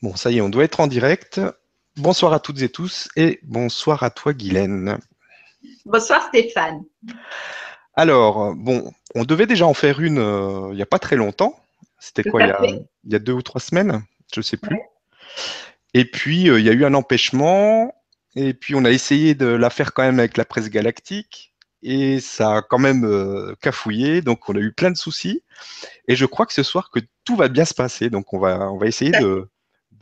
Bon, ça y est, on doit être en direct. Bonsoir à toutes et tous et bonsoir à toi, Guylaine. Bonsoir, Stéphane. Alors, bon, on devait déjà en faire une euh, il n'y a pas très longtemps. C'était quoi, il y, a, deux ou trois semaines Je ne sais plus. Et puis, euh, il y a eu un empêchement. Et puis, on a essayé de la faire quand même avec la presse galactique. Et ça a quand même euh, cafouillé. Donc, on a eu plein de soucis. Et je crois que ce soir, que tout va bien se passer. Donc, on va, on va essayer de,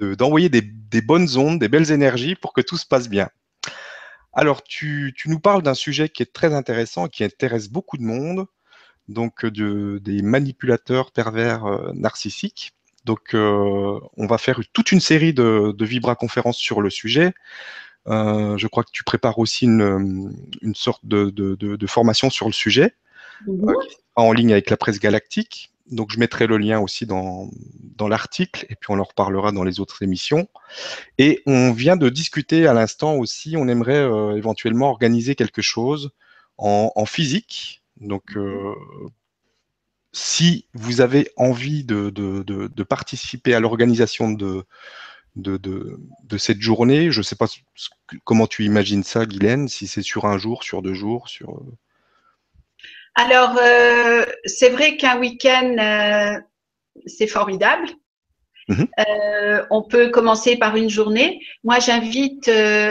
d'envoyer des, bonnes ondes, des belles énergies pour que tout se passe bien. Alors, tu, nous parles d'un sujet qui est très intéressant, qui intéresse beaucoup de monde, donc de, des manipulateurs pervers euh, narcissiques. Donc, euh, on va faire toute une série de, de vibra-conférences sur le sujet. Euh, je crois que tu prépares aussi une, sorte de, formation sur le sujet, mhm. en ligne avec la presse galactique. Donc, je mettrai le lien aussi dans, l'article et puis on en reparlera dans les autres émissions. Et on vient de discuter à l'instant aussi, on aimerait euh, éventuellement organiser quelque chose en, physique. Donc, euh, si vous avez envie de, participer à l'organisation de, de, cette journée, je ne sais pas comment tu imagines ça, Guylaine, si c'est sur un jour, sur deux jours, sur... Alors, euh, c'est vrai qu'un week-end, euh, c'est formidable. Mhm. Euh, on peut commencer par une journée. Moi, j'invite,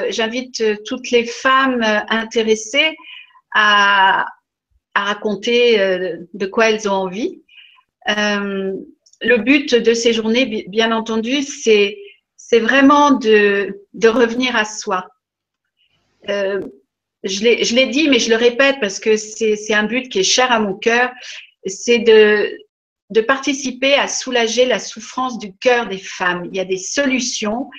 j'invite toutes les femmes intéressées à, à raconter de quoi elles ont envie. le but de ces journées, bien entendu, c'est, c'est vraiment de, de revenir à soi je l'ai dit, mais je le répète parce que c'est un but qui est cher à mon cœur, c'est de, participer à soulager la souffrance du cœur des femmes. Il y a des solutions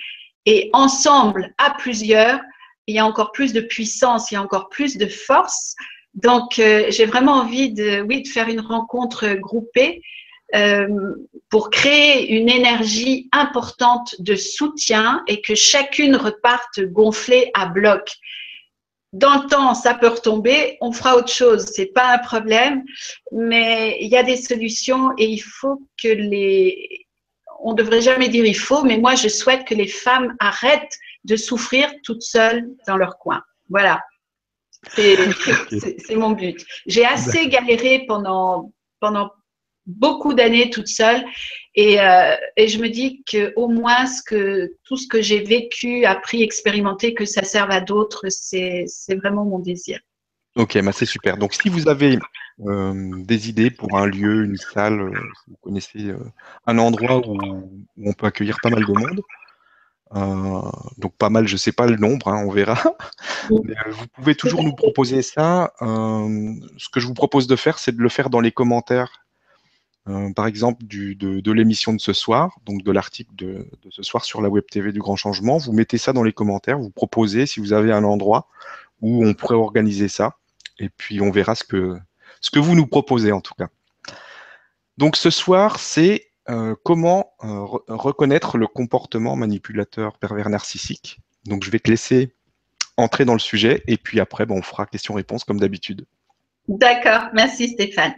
et ensemble, à plusieurs, il y a encore plus de puissance, il y a encore plus de force. Donc, euh, j'ai vraiment envie de, oui, de faire une rencontre groupée euh, pour créer une énergie importante de soutien et que chacune reparte gonflée à bloc dans le temps, ça peut retomber, on fera autre chose, c'est pas un problème, mais il y a des solutions et il faut que les, on devrait jamais dire il faut, mais moi je souhaite que les femmes arrêtent de souffrir toutes seules dans leur coin. Voilà, c'est mon but. J'ai assez galéré pendant pendant beaucoup d'années toute seule et, euh, et, je me dis que au moins ce que tout ce que j'ai vécu, appris, expérimenté, que ça serve à d'autres, c'est vraiment mon désir. Ok, bah c'est super. Donc si vous avez euh, des idées pour un lieu, une salle, euh, si vous connaissez un endroit où, où, on peut accueillir pas mal de monde, donc pas mal, je ne sais pas le nombre, hein, on verra. Mais, vous pouvez toujours nous proposer ça. ce que je vous propose de faire, c'est de le faire dans les commentaires euh, par exemple de, l'émission de ce soir, donc de l'article de, ce soir sur la Web TV du Grand Changement. Vous mettez ça dans les commentaires, vous proposez si vous avez un endroit où on pourrait organiser ça, et puis on verra ce que, vous nous proposez en tout cas. Donc ce soir, c'est euh, comment euh, reconnaître le comportement manipulateur pervers narcissique. Donc je vais te laisser entrer dans le sujet, et puis après, on fera question-réponse comme d'habitude. D'accord, merci Stéphane.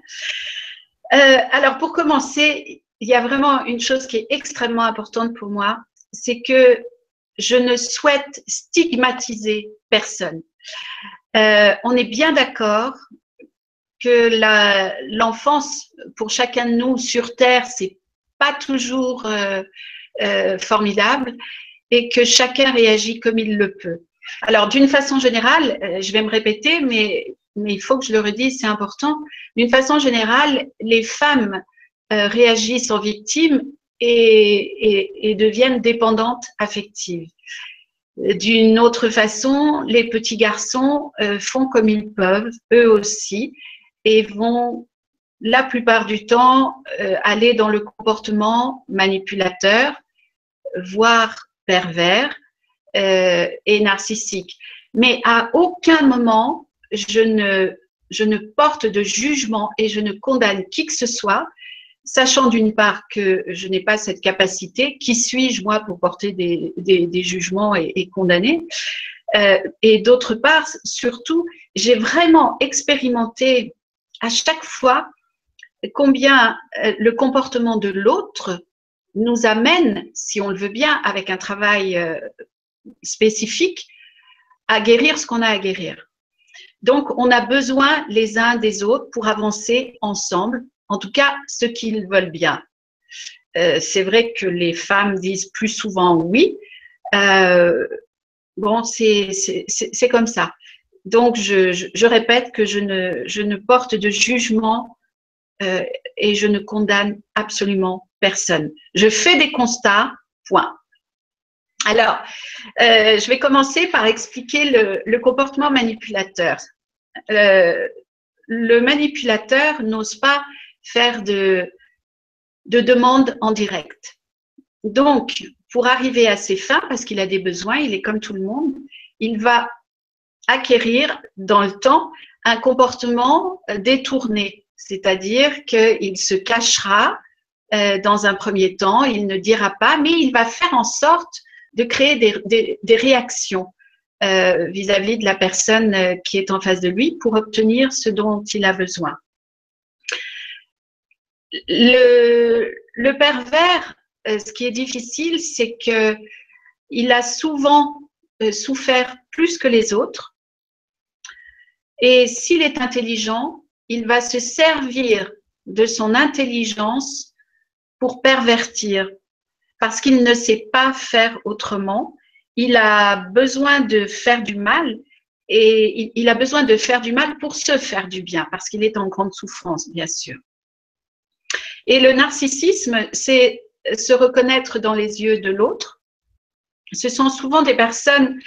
Euh, alors, pour commencer, il y a vraiment une chose qui est extrêmement importante pour moi, c'est que je ne souhaite stigmatiser personne. Euh, on est bien d'accord que l'enfance pour chacun de nous sur Terre, c'est pas toujours euh, formidable et que chacun réagit comme il le peut. Alors, d'une façon générale, je vais me répéter, mais mais il faut que je le redise, c'est important. D'une façon générale, les femmes euh, réagissent en victimes et, deviennent dépendantes affectives. D'une autre façon, les petits garçons euh, font comme ils peuvent, eux aussi, et vont la plupart du temps euh, aller dans le comportement manipulateur, voire pervers et narcissique. Mais à aucun moment, je ne, je ne porte de jugement et je ne condamne qui que ce soit, sachant d'une part que je n'ai pas cette capacité, qui suis-je moi pour porter des, des, jugements et, condamner euh, Et d'autre part, surtout, j'ai vraiment expérimenté à chaque fois combien euh, le comportement de l'autre nous amène, si on le veut bien, avec un travail euh, spécifique, à guérir ce qu'on a à guérir. Donc, on a besoin les uns des autres pour avancer ensemble, en tout cas ceux qui veulent bien. Euh, c'est vrai que les femmes disent plus souvent oui. Euh, bon, c'est comme ça. Donc, je, répète que je ne, je ne porte de jugement euh, et je ne condamne absolument personne. Je fais des constats, point. Alors, euh, je vais commencer par expliquer le, comportement manipulateur. Euh, le manipulateur n'ose pas faire de, de demande en direct. Donc, pour arriver à ses fins, parce qu'il a des besoins, il est comme tout le monde, il va acquérir dans le temps un comportement détourné, c'est-à-dire qu'il se cachera euh, dans un premier temps, il ne dira pas, mais il va faire en sorte de créer des, réactions euh, vis-à-vis de la personne euh, qui est en face de lui pour obtenir ce dont il a besoin. Le, pervers, ce qui est difficile, c'est que il a souvent souffert plus que les autres. Et s'il est intelligent, il va se servir de son intelligence pour pervertir, parce qu'il ne sait pas faire autrement. Il a besoin de faire du mal et il, a besoin de faire du mal pour se faire du bien, parce qu'il est en grande souffrance, bien sûr. Et le narcissisme, c'est se reconnaître dans les yeux de l'autre. Ce sont souvent des personnes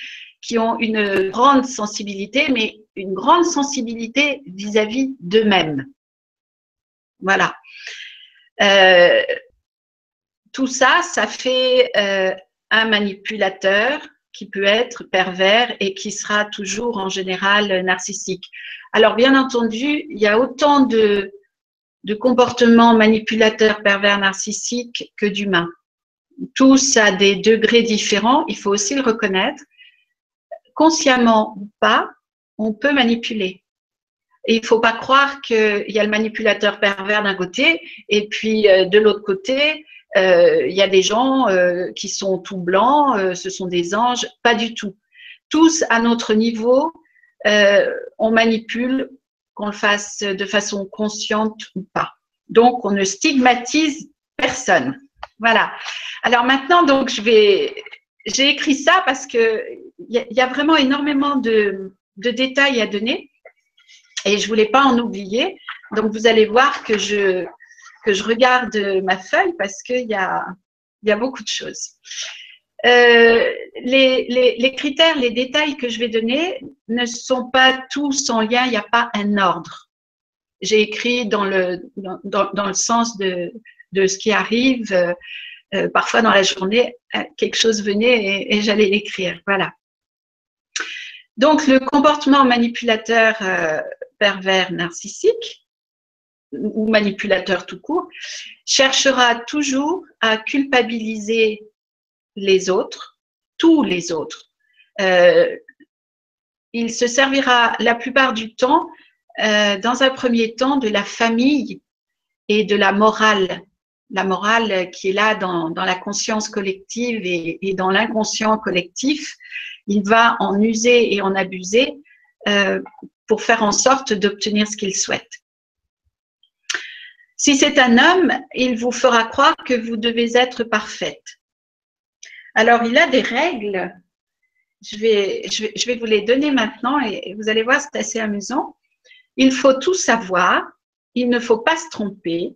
qui ont une grande sensibilité, mais une grande sensibilité vis-à-vis d'eux-mêmes. Voilà. Euh, tout ça, ça fait euh, un manipulateur qui peut être pervers et qui sera toujours en général narcissique. Alors bien entendu, il y a autant de, comportements manipulateurs, pervers, narcissiques que d'humains. Tous à des degrés différents, il faut aussi le reconnaître. Consciemment ou pas, on peut manipuler. Il ne faut pas croire qu'il y a le manipulateur pervers d'un côté et puis euh, de l'autre côté, euh, il y a des gens euh, qui sont tout blancs, ce sont des anges. Pas du tout. Tous à notre niveau, on manipule, qu'on le fasse de façon consciente ou pas. Donc, on ne stigmatise personne. Voilà. Alors maintenant, donc, je vais, j'ai écrit ça parce que il y, a vraiment énormément de, de détails à donner et je voulais pas en oublier. Donc, vous allez voir que je, que je regarde ma feuille parce qu'il y a, beaucoup de choses. Euh, les, critères, les détails que je vais donner ne sont pas tous en lien, il n'y a pas un ordre. J'ai écrit dans le, sens de, ce qui arrive. Euh, euh parfois dans la journée, euh, quelque chose venait et, j'allais l'écrire. Voilà. Donc, le comportement manipulateur euh, pervers narcissique ou manipulateur tout court cherchera toujours à culpabiliser les autres, tous les autres. Euh, il se servira la plupart du temps, euh, dans un premier temps, de la famille et de la morale. La morale qui est là dans, la conscience collective et dans l'inconscient collectif il va en user et en abuser euh, pour faire en sorte d'obtenir ce qu'il souhaite. Si c'est un homme, il vous fera croire que vous devez être parfaite. Alors, il a des règles. Je vais, vous les donner maintenant et vous allez voir, c'est assez amusant. Il faut tout savoir. Il ne faut pas se tromper,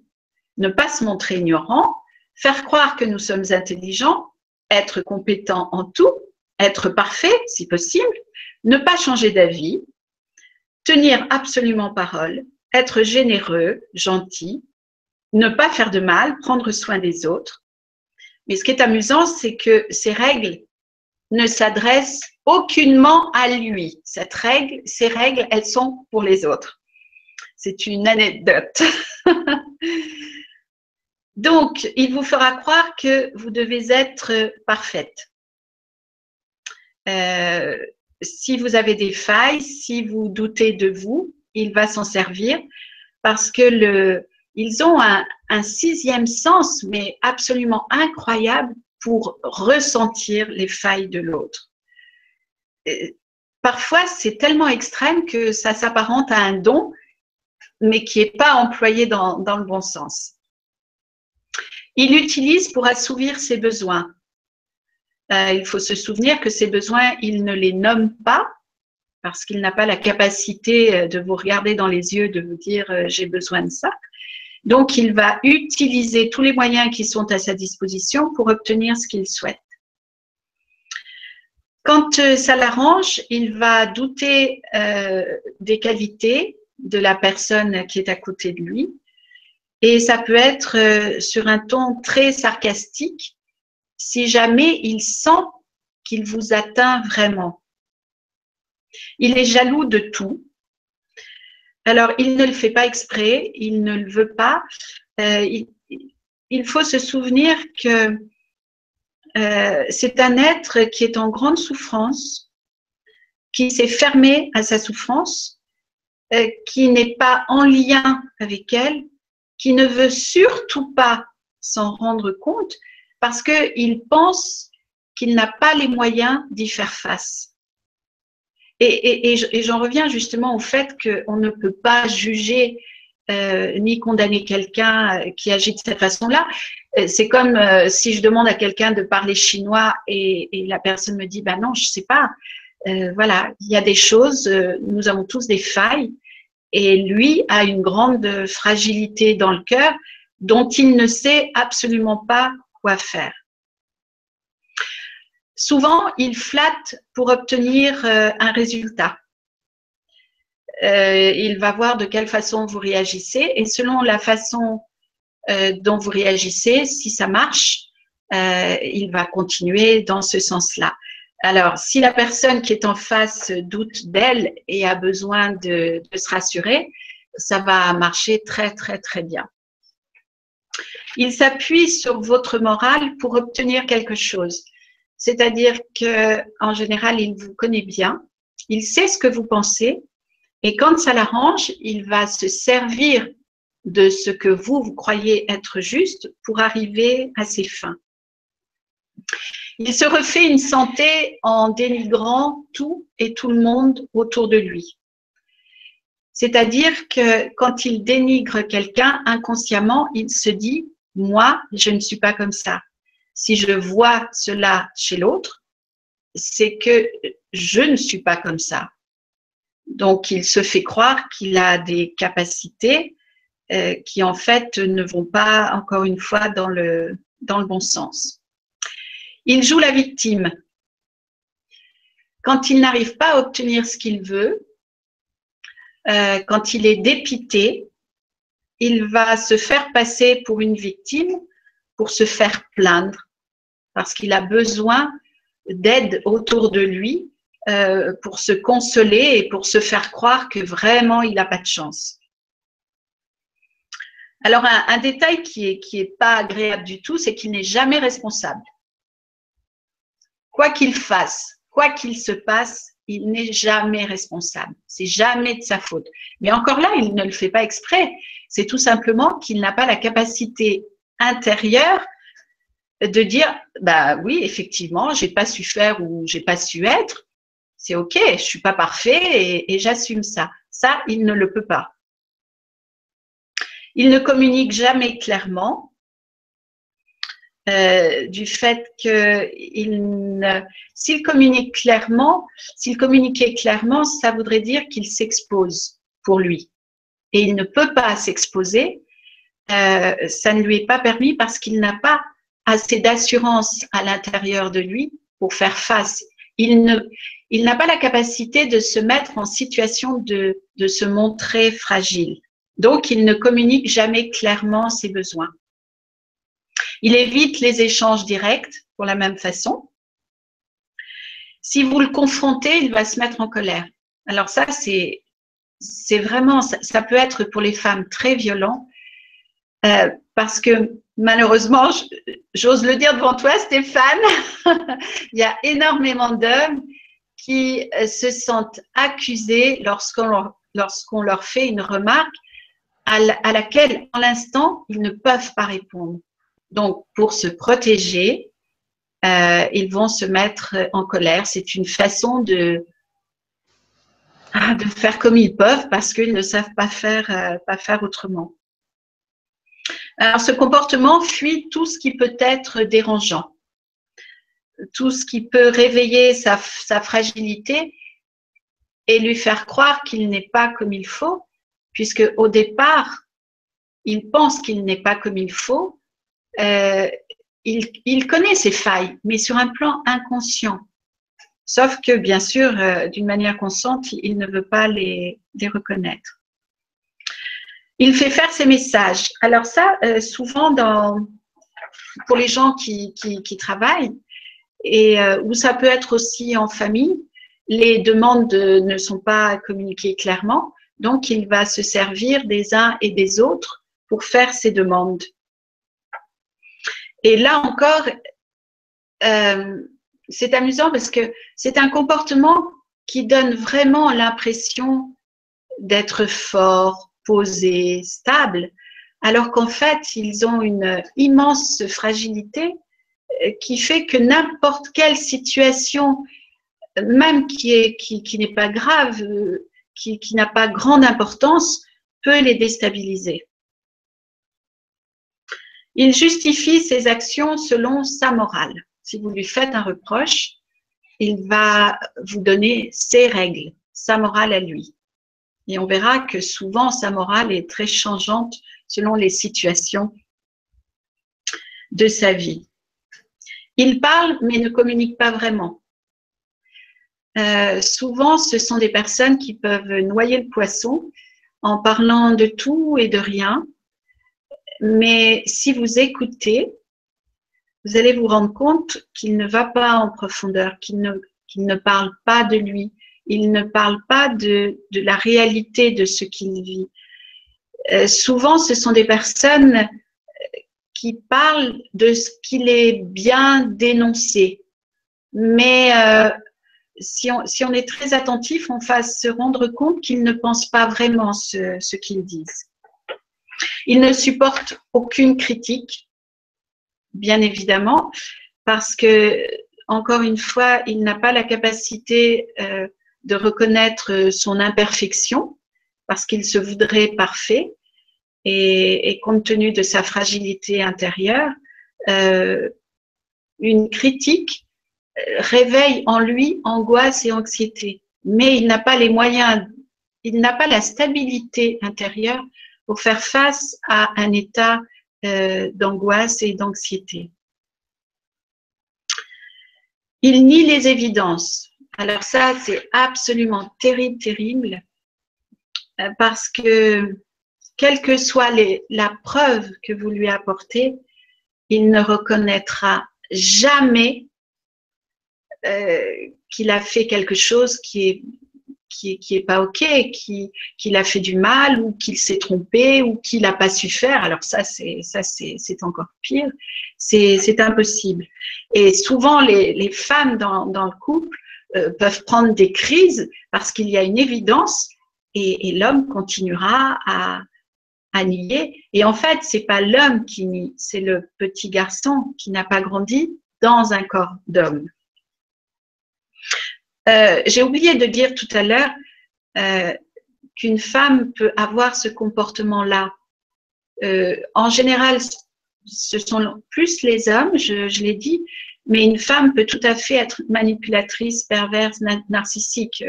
ne pas se montrer ignorant, faire croire que nous sommes intelligents, être compétent en tout, être parfait si possible, ne pas changer d'avis, tenir absolument parole, être généreux, gentil, ne pas faire de mal, prendre soin des autres. Mais ce qui est amusant, c'est que ces règles ne s'adressent aucunement à lui. Cette ces règles, elles sont pour les autres. C'est une anecdote. Donc, il vous fera croire que vous devez être parfaite. Euh, si vous avez des failles, si vous doutez de vous, il va s'en servir parce que le, ils ont un, sixième sens, mais absolument incroyable pour ressentir les failles de l'autre. Parfois, c'est tellement extrême que ça s'apparente à un don, mais qui n'est pas employé dans, dans, le bon sens. Il l'utilise pour assouvir ses besoins. Euh, il faut se souvenir que ses besoins, il ne les nomme pas parce qu'il n'a pas la capacité euh, de vous regarder dans les yeux, de vous dire euh, j'ai besoin de ça. Donc, il va utiliser tous les moyens qui sont à sa disposition pour obtenir ce qu'il souhaite. Quand euh, ça l'arrange, il va douter euh, des qualités de la personne qui est à côté de lui. Et ça peut être euh, sur un ton très sarcastique si jamais il sent qu'il vous atteint vraiment. Il est jaloux de tout. Alors, il ne le fait pas exprès, il ne le veut pas. il, il, faut se souvenir que euh, c'est un être qui est en grande souffrance, qui s'est fermé à sa souffrance, euh, qui n'est pas en lien avec elle, qui ne veut surtout pas s'en rendre compte parce qu'il pense qu'il n'a pas les moyens d'y faire face. Et, et j'en reviens justement au fait qu'on ne peut pas juger euh, ni condamner quelqu'un euh, qui agit de cette façon-là. Euh, c'est comme si je demande à quelqu'un de parler chinois et, la personne me dit, ben non, je sais pas. voilà, il y a des choses, nous avons tous des failles et lui a une grande fragilité dans le cœur dont il ne sait absolument pas quoi faire. Souvent, il flatte pour obtenir un résultat. Euh, il va voir de quelle façon vous réagissez et selon la façon euh, dont vous réagissez, si ça marche, euh, il va continuer dans ce sens-là. Alors, si la personne qui est en face doute d'elle et a besoin de, de, se rassurer, ça va marcher très, très, très bien. Il s'appuie sur votre morale pour obtenir quelque chose. C'est-à-dire que, en général, il vous connaît bien, il sait ce que vous pensez et quand ça l'arrange, il va se servir de ce que vous, vous croyez être juste pour arriver à ses fins. Il se refait une santé en dénigrant tout et tout le monde autour de lui. C'est-à-dire que quand il dénigre quelqu'un inconsciemment, il se dit, moi, je ne suis pas comme ça. Si je vois cela chez l'autre, c'est que je ne suis pas comme ça. Donc, il se fait croire qu'il a des capacités euh, qui, en fait, ne vont pas, encore une fois, dans le, bon sens. Il joue la victime. Quand il n'arrive pas à obtenir ce qu'il veut, euh, quand il est dépité, il va se faire passer pour une victime pour se faire plaindre parce qu'il a besoin d'aide autour de lui euh, pour se consoler et pour se faire croire que vraiment il n'a pas de chance. Alors, un, détail qui n'est qui est pas agréable du tout, c'est qu'il n'est jamais responsable. Quoi qu'il fasse, quoi qu'il se passe, il n'est jamais responsable. C'est jamais de sa faute. Mais encore là, il ne le fait pas exprès. C'est tout simplement qu'il n'a pas la capacité intérieure de dire, bah oui, effectivement, j'ai pas su faire ou j'ai pas su être, c'est OK, je suis pas parfait et, j'assume ça. Ça, il ne le peut pas. Il ne communique jamais clairement euh, du fait que s'il communique clairement, s'il communiquait clairement, ça voudrait dire qu'il s'expose pour lui. Et il ne peut pas s'exposer. Euh, ça ne lui est pas permis parce qu'il n'a pas assez d'assurance à l'intérieur de lui pour faire face. Il ne, il n'a pas la capacité de se mettre en situation de, de se montrer fragile. Donc, il ne communique jamais clairement ses besoins. Il évite les échanges directs pour la même façon. Si vous le confrontez, il va se mettre en colère. Alors ça, c'est c'est vraiment, ça, peut être pour les femmes très violent euh, parce que malheureusement, j'ose le dire devant toi, Stéphane, il y a énormément d'hommes qui euh, se sentent accusés lorsqu'on leur, leur fait une remarque à, laquelle, en l'instant, ils ne peuvent pas répondre. Donc, pour se protéger, euh, ils vont se mettre en colère. C'est une façon de, de faire comme ils peuvent parce qu'ils ne savent pas faire, pas faire autrement. Alors, ce comportement fuit tout ce qui peut être dérangeant, tout ce qui peut réveiller sa, fragilité et lui faire croire qu'il n'est pas comme il faut, puisque au départ, il pense qu'il n'est pas comme il faut. Euh, il, connaît ses failles, mais sur un plan inconscient. Sauf que, bien sûr, euh, d'une manière consciente, il ne veut pas les, reconnaître. Il fait faire ses messages. Alors ça, euh, souvent, pour les gens qui travaillent, et euh, où ça peut être aussi en famille, les demandes ne sont pas communiquées clairement, donc il va se servir des uns et des autres pour faire ses demandes. Et là encore, euh, c'est amusant parce que c'est un comportement qui donne vraiment l'impression d'être fort, posé, stable, alors qu'en fait, ils ont une immense fragilité euh, qui fait que n'importe quelle situation même qui est qui, qui n'est pas grave, euh, qui n'a pas grande importance, peut les déstabiliser. Il justifie ses actions selon sa morale. Si vous lui faites un reproche, il va vous donner ses règles, sa morale à lui. Et on verra que souvent sa morale est très changeante selon les situations de sa vie. Il parle mais ne communique pas vraiment. Euh, souvent, ce sont des personnes qui peuvent noyer le poisson en parlant de tout et de rien. Mais si vous écoutez, vous allez vous rendre compte qu'il ne va pas en profondeur, qu'il ne, ne parle pas de lui, il ne parle pas de, la réalité de ce qu'il vit. Euh, souvent, ce sont des personnes qui parlent de ce qu'il est bien dénoncé, mais euh, si on, est très attentif, on va se rendre compte qu'ils ne pensent pas vraiment ce, ce qu'ils disent. Ils ne supportent aucune critique, bien évidemment, parce que, encore une fois, il n'a pas la capacité euh, de reconnaître son imperfection, parce qu'il se voudrait parfait, et, compte tenu de sa fragilité intérieure, euh, une critique réveille en lui angoisse et anxiété, mais il n'a pas les moyens, il n'a pas la stabilité intérieure pour faire face à un état euh, d'angoisse et d'anxiété. Il nie les évidences. Alors ça, c'est absolument terrible, terrible, euh, parce que quelle que soit les, la preuve que vous lui apportez, il ne reconnaîtra jamais euh, qu'il a fait quelque chose qui est qui, qui est pas ok, qui qu'il a fait du mal ou qu'il s'est trompé ou qu'il n'a pas su faire. Alors ça c'est ça c'est c'est encore pire. C'est c'est impossible. Et souvent les les femmes dans dans le couple euh, peuvent prendre des crises parce qu'il y a une évidence et, l'homme continuera à nier. Et en fait, c'est pas l'homme qui nie, c'est le petit garçon qui n'a pas grandi dans un corps d'homme. Euh, j'ai oublié de dire tout à l'heure euh, qu'une femme peut avoir ce comportement-là. En général, ce sont plus les hommes, je l'ai dit, mais une femme peut tout à fait être manipulatrice, perverse, narcissique.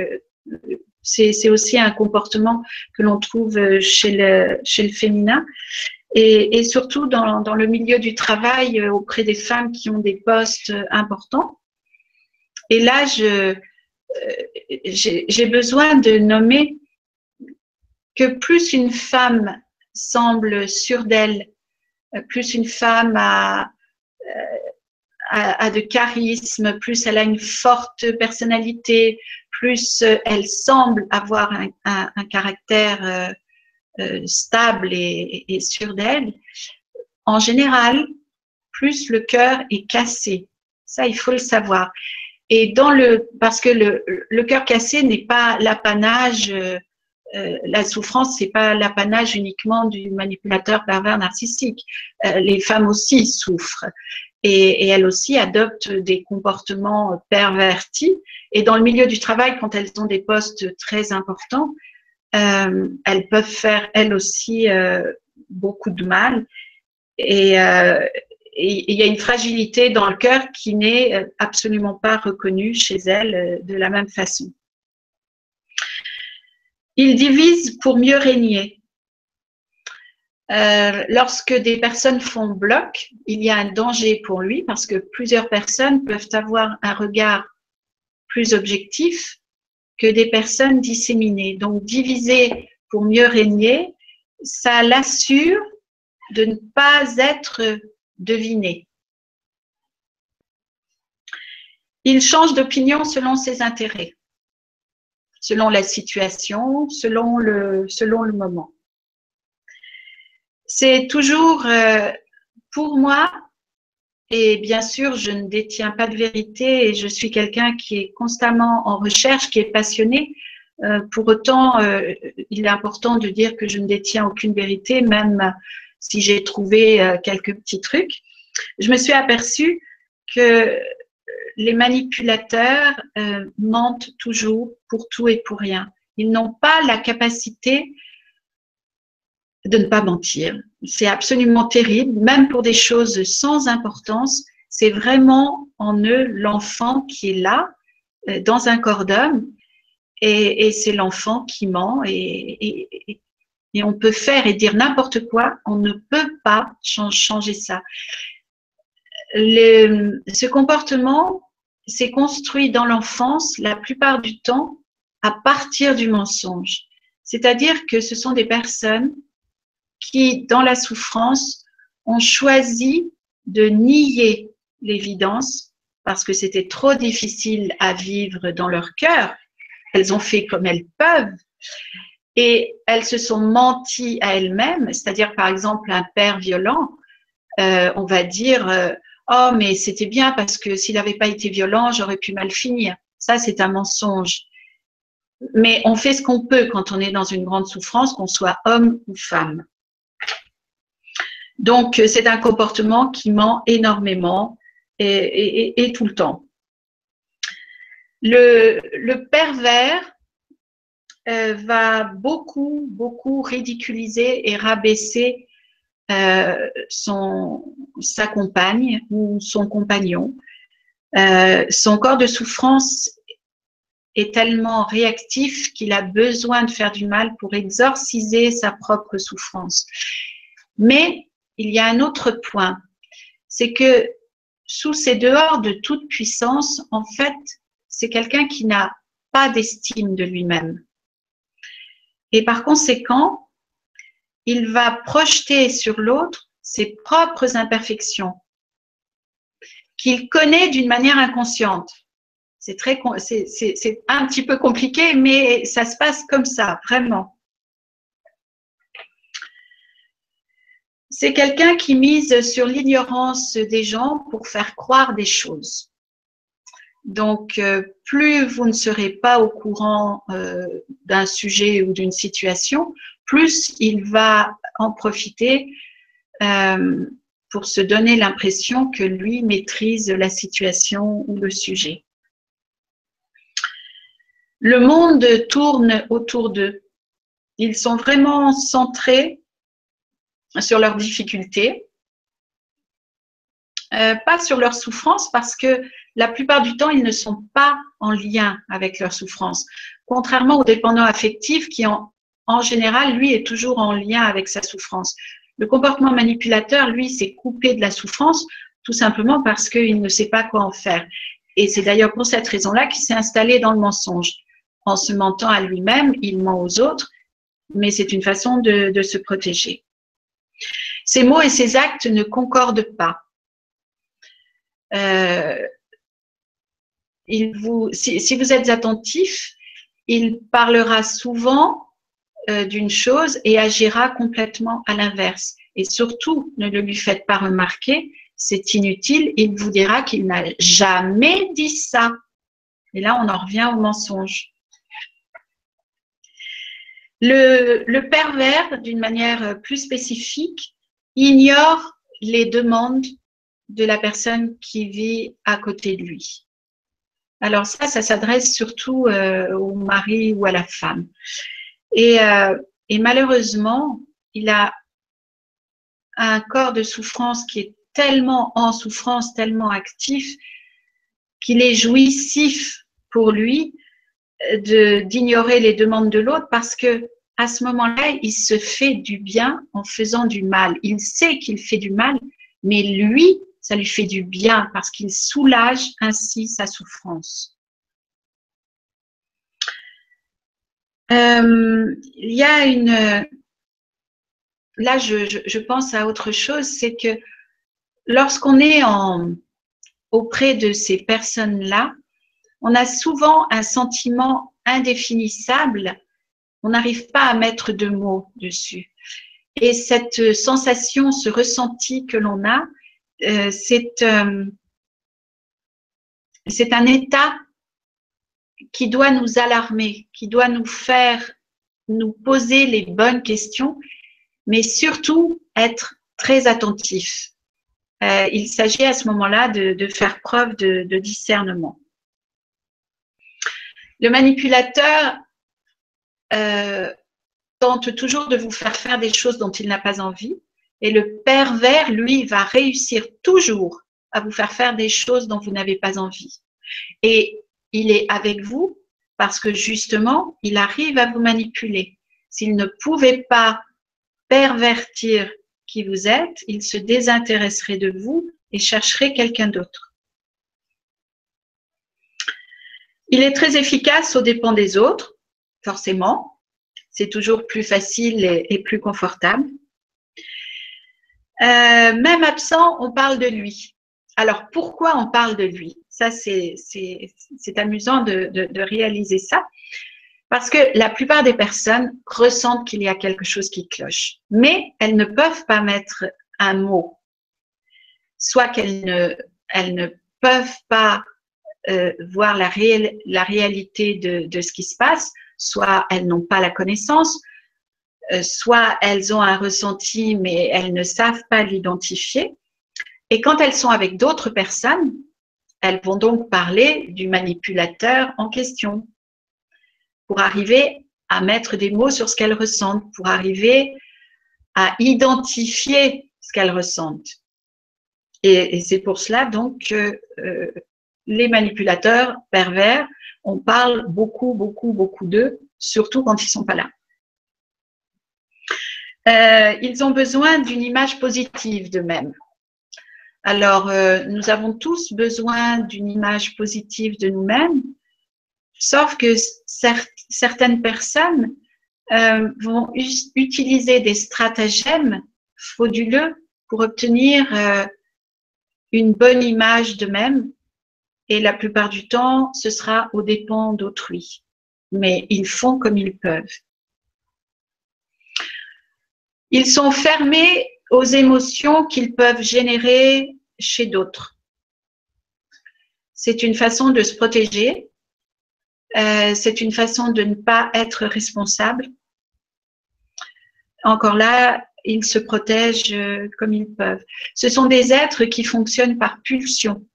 C'est aussi un comportement que l'on trouve chez le, chez le féminin. Et, surtout dans, dans, le milieu du travail auprès des femmes qui ont des postes importants. Et là, euh, j'ai besoin de nommer que plus une femme semble sûre d'elle, euh, plus une femme a, euh, a, de charisme, plus elle a une forte personnalité, plus elle semble avoir un, caractère euh, stable et, sûr d'elle, en général, plus le cœur est cassé. Ça, il faut le savoir. Et dans le, parce que le, cœur cassé n'est pas l'apanage euh, euh, la souffrance, c'est pas l'apanage uniquement du manipulateur pervers narcissique. Euh, les femmes aussi souffrent et, elles aussi adoptent des comportements pervertis. Et dans le milieu du travail, quand elles ont des postes très importants, euh, elles peuvent faire elles aussi beaucoup de mal. Et il y a une fragilité dans le cœur qui n'est absolument pas reconnue chez elles de la même façon. Il divise pour mieux régner. Euh, lorsque des personnes font bloc, il y a un danger pour lui parce que plusieurs personnes peuvent avoir un regard plus objectif que des personnes disséminées. Donc, diviser pour mieux régner, ça l'assure de ne pas être deviné. Il change d'opinion selon ses intérêts selon la situation, selon le, selon le moment. C'est toujours, euh, pour moi, et bien sûr, je ne détiens pas de vérité et je suis quelqu'un qui est constamment en recherche, qui est passionné. Euh, pour autant, euh, il est important de dire que je ne détiens aucune vérité, même si j'ai trouvé quelques petits trucs. Je me suis aperçue que les manipulateurs mentent toujours pour tout et pour rien. Ils n'ont pas la capacité de ne pas mentir. C'est absolument terrible, même pour des choses sans importance. C'est vraiment en eux l'enfant qui est là, euh, dans un corps d'homme, et, c'est l'enfant qui ment, et, on peut faire et dire n'importe quoi, on ne peut pas changer ça. ce comportement c'est construit dans l'enfance la plupart du temps à partir du mensonge. C'est-à-dire que ce sont des personnes qui, dans la souffrance, ont choisi de nier l'évidence parce que c'était trop difficile à vivre dans leur cœur. Elles ont fait comme elles peuvent et elles se sont menties à elles-mêmes. C'est-à-dire, par exemple, un père violent, euh, on va dire, euh, Oh, mais c'était bien parce que s'il n'avait pas été violent, j'aurais pu mal finir. Ça, c'est un mensonge. Mais on fait ce qu'on peut quand on est dans une grande souffrance, qu'on soit homme ou femme. Donc, c'est un comportement qui ment énormément et, tout le temps. Le, pervers euh, va beaucoup, beaucoup ridiculiser et rabaisser euh, son, sa compagne ou son compagnon. Euh, son corps de souffrance est tellement réactif qu'il a besoin de faire du mal pour exorciser sa propre souffrance. Mais il y a un autre point, c'est que sous ces dehors de toute puissance, en fait, c'est quelqu'un qui n'a pas d'estime de lui-même. Et par conséquent, il va projeter sur l'autre ses propres imperfections qu'il connaît d'une manière inconsciente. C'est très, c'est un petit peu compliqué, mais ça se passe comme ça, vraiment. C'est quelqu'un qui mise sur l'ignorance des gens pour faire croire des choses. Donc, euh, plus vous ne serez pas au courant euh, d'un sujet ou d'une situation, plus il va en profiter euh, pour se donner l'impression que lui maîtrise la situation ou le sujet. Le monde tourne autour d'eux. Ils sont vraiment centrés sur leurs difficultés, euh, pas sur leurs souffrances, parce que la plupart du temps, ils ne sont pas en lien avec leurs souffrances. Contrairement aux dépendants affectifs qui, ont en général, lui est toujours en lien avec sa souffrance. Le comportement manipulateur, lui, s'est coupé de la souffrance tout simplement parce qu'il ne sait pas quoi en faire. Et c'est d'ailleurs pour cette raison-là qu'il s'est installé dans le mensonge. En se mentant à lui-même, il ment aux autres, mais c'est une façon de, se protéger. Ses mots et ses actes ne concordent pas. Euh, si, vous êtes attentif, il parlera souvent euh, d'une chose et agira complètement à l'inverse. Et surtout, ne le lui faites pas remarquer, c'est inutile, il vous dira qu'il n'a jamais dit ça. Et là, on en revient au mensonge. Le, le pervers, d'une manière plus spécifique, ignore les demandes de la personne qui vit à côté de lui. Alors ça, ça s'adresse surtout euh, au mari ou à la femme. Et, euh, et, malheureusement, il a un corps de souffrance qui est tellement en souffrance, tellement actif, qu'il est jouissif pour lui de d'ignorer les demandes de l'autre parce que à ce moment-là, il se fait du bien en faisant du mal. Il sait qu'il fait du mal, mais lui, ça lui fait du bien parce qu'il soulage ainsi sa souffrance. Euh, il y a une... Là, je, pense à autre chose, c'est que lorsqu'on est auprès de ces personnes-là, on a souvent un sentiment indéfinissable. On n'arrive pas à mettre de mots dessus. Et cette sensation, ce ressenti que l'on a, euh, euh, c'est un état qui doit nous alarmer, qui doit nous faire nous poser les bonnes questions, mais surtout être très attentif. Euh, il s'agit à ce moment-là de, faire preuve de, de, discernement. Le manipulateur euh, tente toujours de vous faire faire des choses dont il n'a pas envie. Et le pervers, lui, va réussir toujours à vous faire faire des choses dont vous n'avez pas envie. Et il est avec vous parce que justement, il arrive à vous manipuler. S'il ne pouvait pas pervertir qui vous êtes, il se désintéresserait de vous et chercherait quelqu'un d'autre. Il est très efficace aux dépens des autres, forcément. C'est toujours plus facile et, plus confortable. Euh, même absent, on parle de lui. Alors, pourquoi on parle de lui? Ça, c'est amusant de, réaliser ça. Parce que la plupart des personnes ressentent qu'il y a quelque chose qui cloche, mais elles ne peuvent pas mettre un mot. Soit qu'elles ne, peuvent pas euh, voir la, la réalité de, ce qui se passe, soit elles n'ont pas la connaissance, euh, soit elles ont un ressenti, mais elles ne savent pas l'identifier. Et quand elles sont avec d'autres personnes, elles vont donc parler du manipulateur en question pour arriver à mettre des mots sur ce qu'elles ressentent, pour arriver à identifier ce qu'elles ressentent. Et, c'est pour cela donc que euh, les manipulateurs pervers, on parle beaucoup, beaucoup, beaucoup d'eux, surtout quand ils sont pas là. Euh, ils ont besoin d'une image positive d'eux-mêmes. Alors, euh, nous avons tous besoin d'une image positive de nous-mêmes, sauf que certaines personnes euh, vont utiliser des stratagèmes frauduleux pour obtenir une bonne image d'eux-mêmes. Et la plupart du temps, ce sera aux dépens d'autrui. Mais ils font comme ils peuvent. Ils sont fermés aux émotions qu'ils peuvent générer chez d'autres. C'est une façon de se protéger. Euh, c'est une façon de ne pas être responsable. Encore là, ils se protègent euh, comme ils peuvent. Ce sont des êtres qui fonctionnent par pulsion.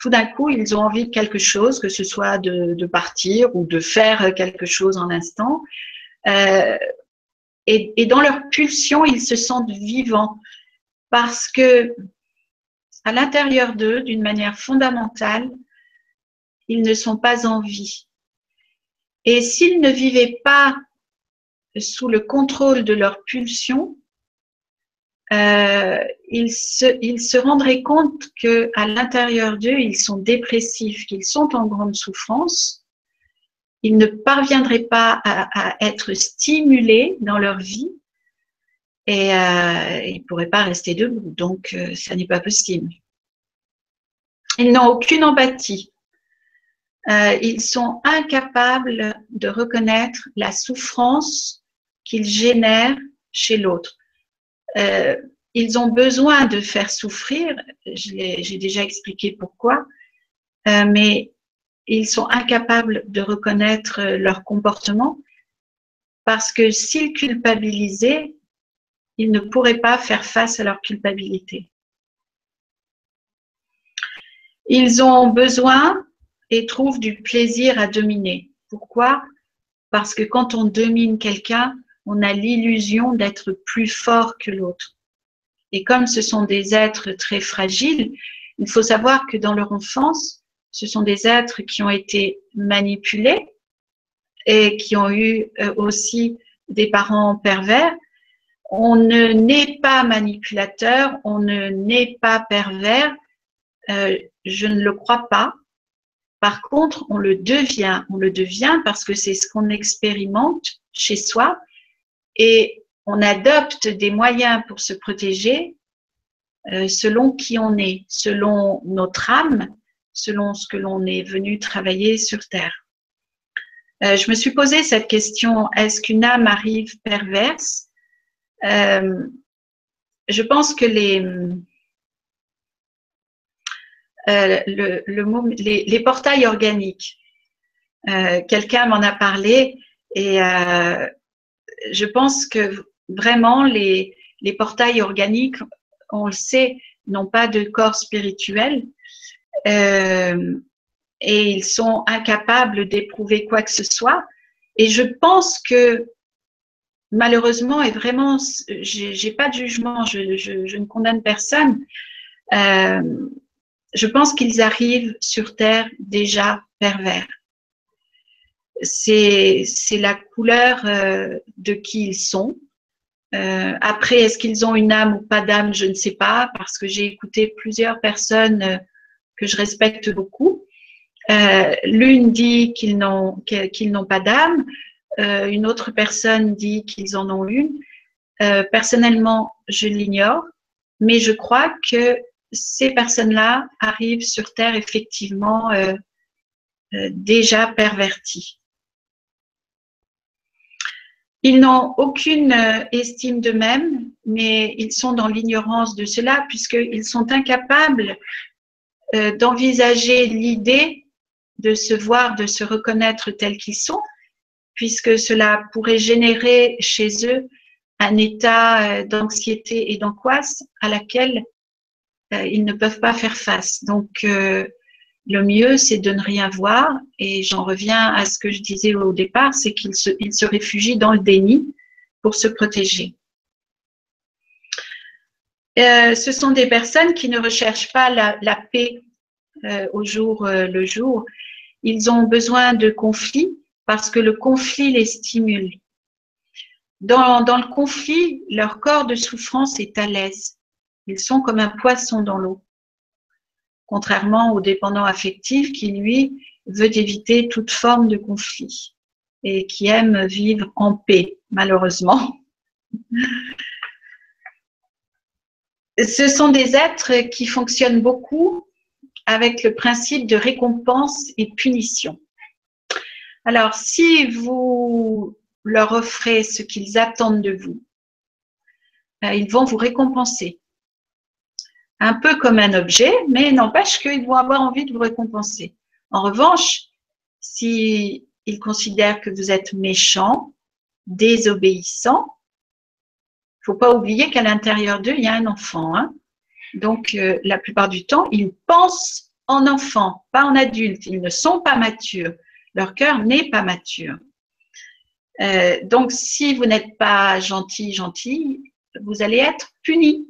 Tout d'un coup, ils ont envie de quelque chose, que ce soit de, partir ou de faire quelque chose en instant. Euh, et, dans leur pulsion, ils se sentent vivants parce que à l'intérieur d'eux, d'une manière fondamentale, ils ne sont pas en vie. Et s'ils ne vivaient pas sous le contrôle de leur pulsion, euh, ils, se, ils rendraient compte que à l'intérieur d'eux, ils sont dépressifs, qu'ils sont en grande souffrance ils ne parviendraient pas à, être stimulés dans leur vie et euh, ils ne pourraient pas rester debout. Donc, euh, ça n'est pas possible. Ils n'ont aucune empathie. Euh, ils sont incapables de reconnaître la souffrance qu'ils génèrent chez l'autre. Euh, ils ont besoin de faire souffrir, j'ai déjà expliqué pourquoi, euh, mais ils sont incapables de reconnaître leur comportement parce que s'ils culpabilisaient, ils ne pourraient pas faire face à leur culpabilité. Ils ont besoin et trouvent du plaisir à dominer. Pourquoi? Parce que quand on domine quelqu'un, on a l'illusion d'être plus fort que l'autre. Et comme ce sont des êtres très fragiles, il faut savoir que dans leur enfance, ce sont des êtres qui ont été manipulés et qui ont eu euh, aussi des parents pervers. On ne naît pas manipulateur, on ne naît pas pervers, euh, je ne le crois pas. Par contre, on le devient. On le devient parce que c'est ce qu'on expérimente chez soi et on adopte des moyens pour se protéger euh, selon qui on est, selon notre âme, selon ce que l'on est venu travailler sur Terre. Euh, je me suis posé cette question, est-ce qu'une âme arrive perverse? Euh, Je pense que les, le, les, portails organiques, quelqu'un m'en a parlé et je pense que vraiment les, les portails organiques, on le sait, n'ont pas de corps spirituel euh, et ils sont incapables d'éprouver quoi que ce soit. Et je pense que malheureusement, et vraiment, j'ai pas de jugement, je, je, ne condamne personne. Euh, je pense qu'ils arrivent sur Terre déjà pervers c'est la couleur euh, de qui ils sont. Euh, après, est-ce qu'ils ont une âme ou pas d'âme Je ne sais pas, parce que j'ai écouté plusieurs personnes euh, que je respecte beaucoup. L'une dit qu'ils n'ont qu'ils n'ont pas d'âme, une autre personne dit qu'ils en ont une. personnellement, je l'ignore, mais je crois que ces personnes-là arrivent sur Terre effectivement déjà perverties. Ils n'ont aucune euh, estime d'eux-mêmes, mais ils sont dans l'ignorance de cela puisqu'ils sont incapables euh, d'envisager l'idée de se voir, de se reconnaître tels qu'ils sont, puisque cela pourrait générer chez eux un état euh, d'anxiété et d'angoisse à laquelle ils ne peuvent pas faire face. Donc, le mieux, c'est de ne rien voir. Et j'en reviens à ce que je disais au départ, c'est qu'ils se, se réfugient dans le déni pour se protéger. Euh, ce sont des personnes qui ne recherchent pas la, paix euh, au jour euh, le jour. Ils ont besoin de conflits parce que le conflit les stimule. Dans le conflit, leur corps de souffrance est à l'aise. Ils sont comme un poisson dans l'eau contrairement au dépendant affectif qui, lui, veut éviter toute forme de conflit et qui aime vivre en paix, malheureusement. Ce sont des êtres qui fonctionnent beaucoup avec le principe de récompense et punition. Alors, si vous leur offrez ce qu'ils attendent de vous, euh, ils vont vous récompenser un peu comme un objet, mais n'empêche qu'ils vont avoir envie de vous récompenser. En revanche, s'ils considèrent que vous êtes méchant, désobéissant, il faut pas oublier qu'à l'intérieur d'eux, il y a un enfant. Hein. Donc, euh, la plupart du temps, ils pensent en enfant, pas en adulte. Ils ne sont pas matures. Leur cœur n'est pas mature. Euh, donc, si vous n'êtes pas gentil, gentil, vous allez être puni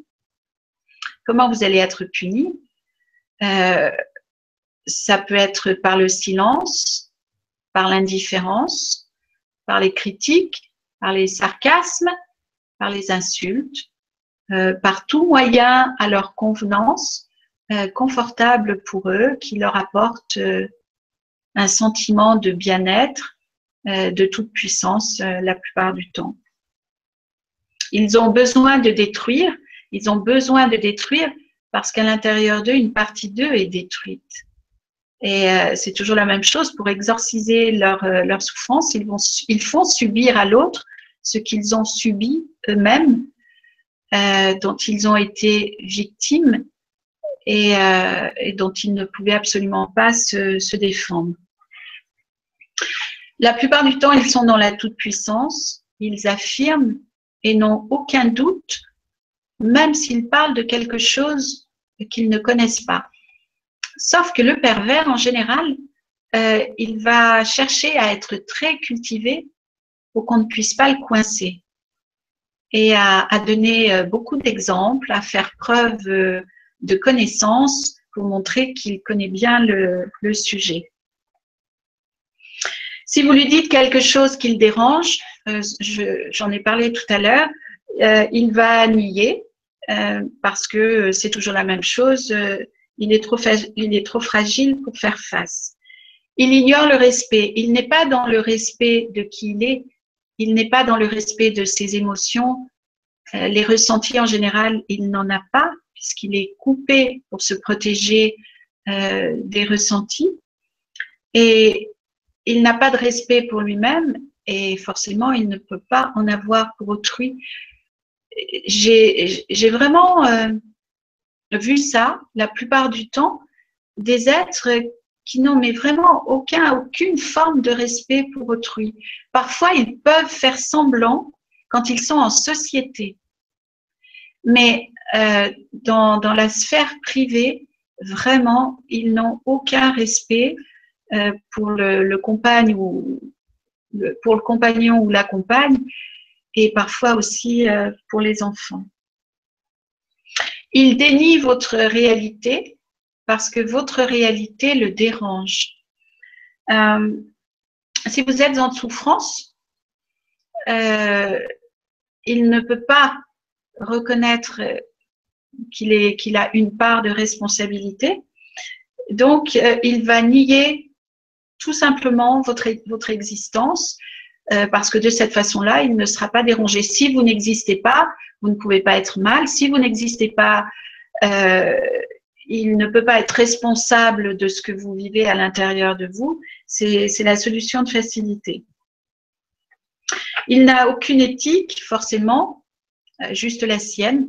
comment vous allez être puni? Euh, ça peut être par le silence, par l'indifférence, par les critiques, par les sarcasmes, par les insultes, euh, par tout moyen à leur convenance, euh, confortable pour eux, qui leur apporte un sentiment de bien-être, de toute puissance la plupart du temps. Ils ont besoin de détruire ils ont besoin de détruire parce qu'à l'intérieur d'eux, une partie d'eux est détruite. Et euh, c'est toujours la même chose pour exorciser leur, euh, leur souffrance. Ils, vont, ils font subir à l'autre ce qu'ils ont subi eux-mêmes, euh, dont ils ont été victimes et, dont ils ne pouvaient absolument pas se, se défendre. La plupart du temps, ils sont dans la toute-puissance ils affirment et n'ont aucun doute, même s'ils parlent de quelque chose qu'ils ne connaissent pas. Sauf que le pervers, en général, euh, il va chercher à être très cultivé pour qu'on ne puisse pas le coincer et à, donner euh, beaucoup d'exemples, à faire preuve euh, de connaissances pour montrer qu'il connaît bien le, sujet. Si vous lui dites quelque chose qui le dérange, j'en ai parlé tout à l'heure, il va nier parce que c'est toujours la même chose. il, est trop, il est trop fragile pour faire face. Il ignore le respect. Il n'est pas dans le respect de qui il est, il n'est pas dans le respect de ses émotions. Euh, les ressentis en général, il n'en a pas puisqu'il est coupé pour se protéger euh, des ressentis. Et il n'a pas de respect pour lui-même et forcément, il ne peut pas en avoir pour autrui. J'ai vraiment euh, vu ça la plupart du temps, des êtres qui n'ont mais vraiment aucun, aucune forme de respect pour autrui. Parfois, ils peuvent faire semblant quand ils sont en société. Mais euh, dans, dans, la sphère privée, vraiment, ils n'ont aucun respect euh, pour le, ou pour le compagnon ou la compagne, et parfois aussi euh, pour les enfants. Ils dénient votre réalité parce que votre réalité le dérange. Euh, si vous êtes en souffrance, euh, il ne peut pas reconnaître qu'il a une part de responsabilité. Donc, il va nier tout simplement votre existence parce que de cette façon-là, il ne sera pas dérangé. Si vous n'existez pas, vous ne pouvez pas être mal. Si vous n'existez pas, il ne peut pas être responsable de ce que vous vivez à l'intérieur de vous. C'est la solution de facilité. Il n'a aucune éthique, forcément, euh, juste la sienne.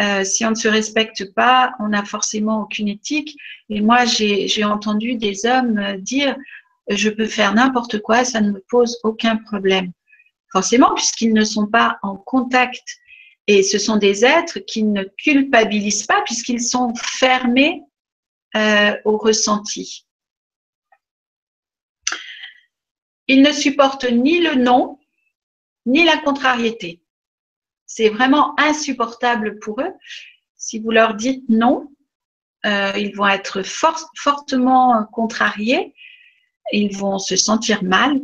Euh, si on ne se respecte pas, on n'a forcément aucune éthique. Et moi, j'ai entendu des hommes dire, je peux faire n'importe quoi, ça ne me pose aucun problème. Forcément, puisqu'ils ne sont pas en contact et ce sont des êtres qui ne culpabilisent pas puisqu'ils sont fermés euh, au ressenti. Ils ne supportent ni le non, ni la contrariété. C'est vraiment insupportable pour eux. Si vous leur dites non, euh, ils vont être fortement contrariés, ils vont se sentir mal.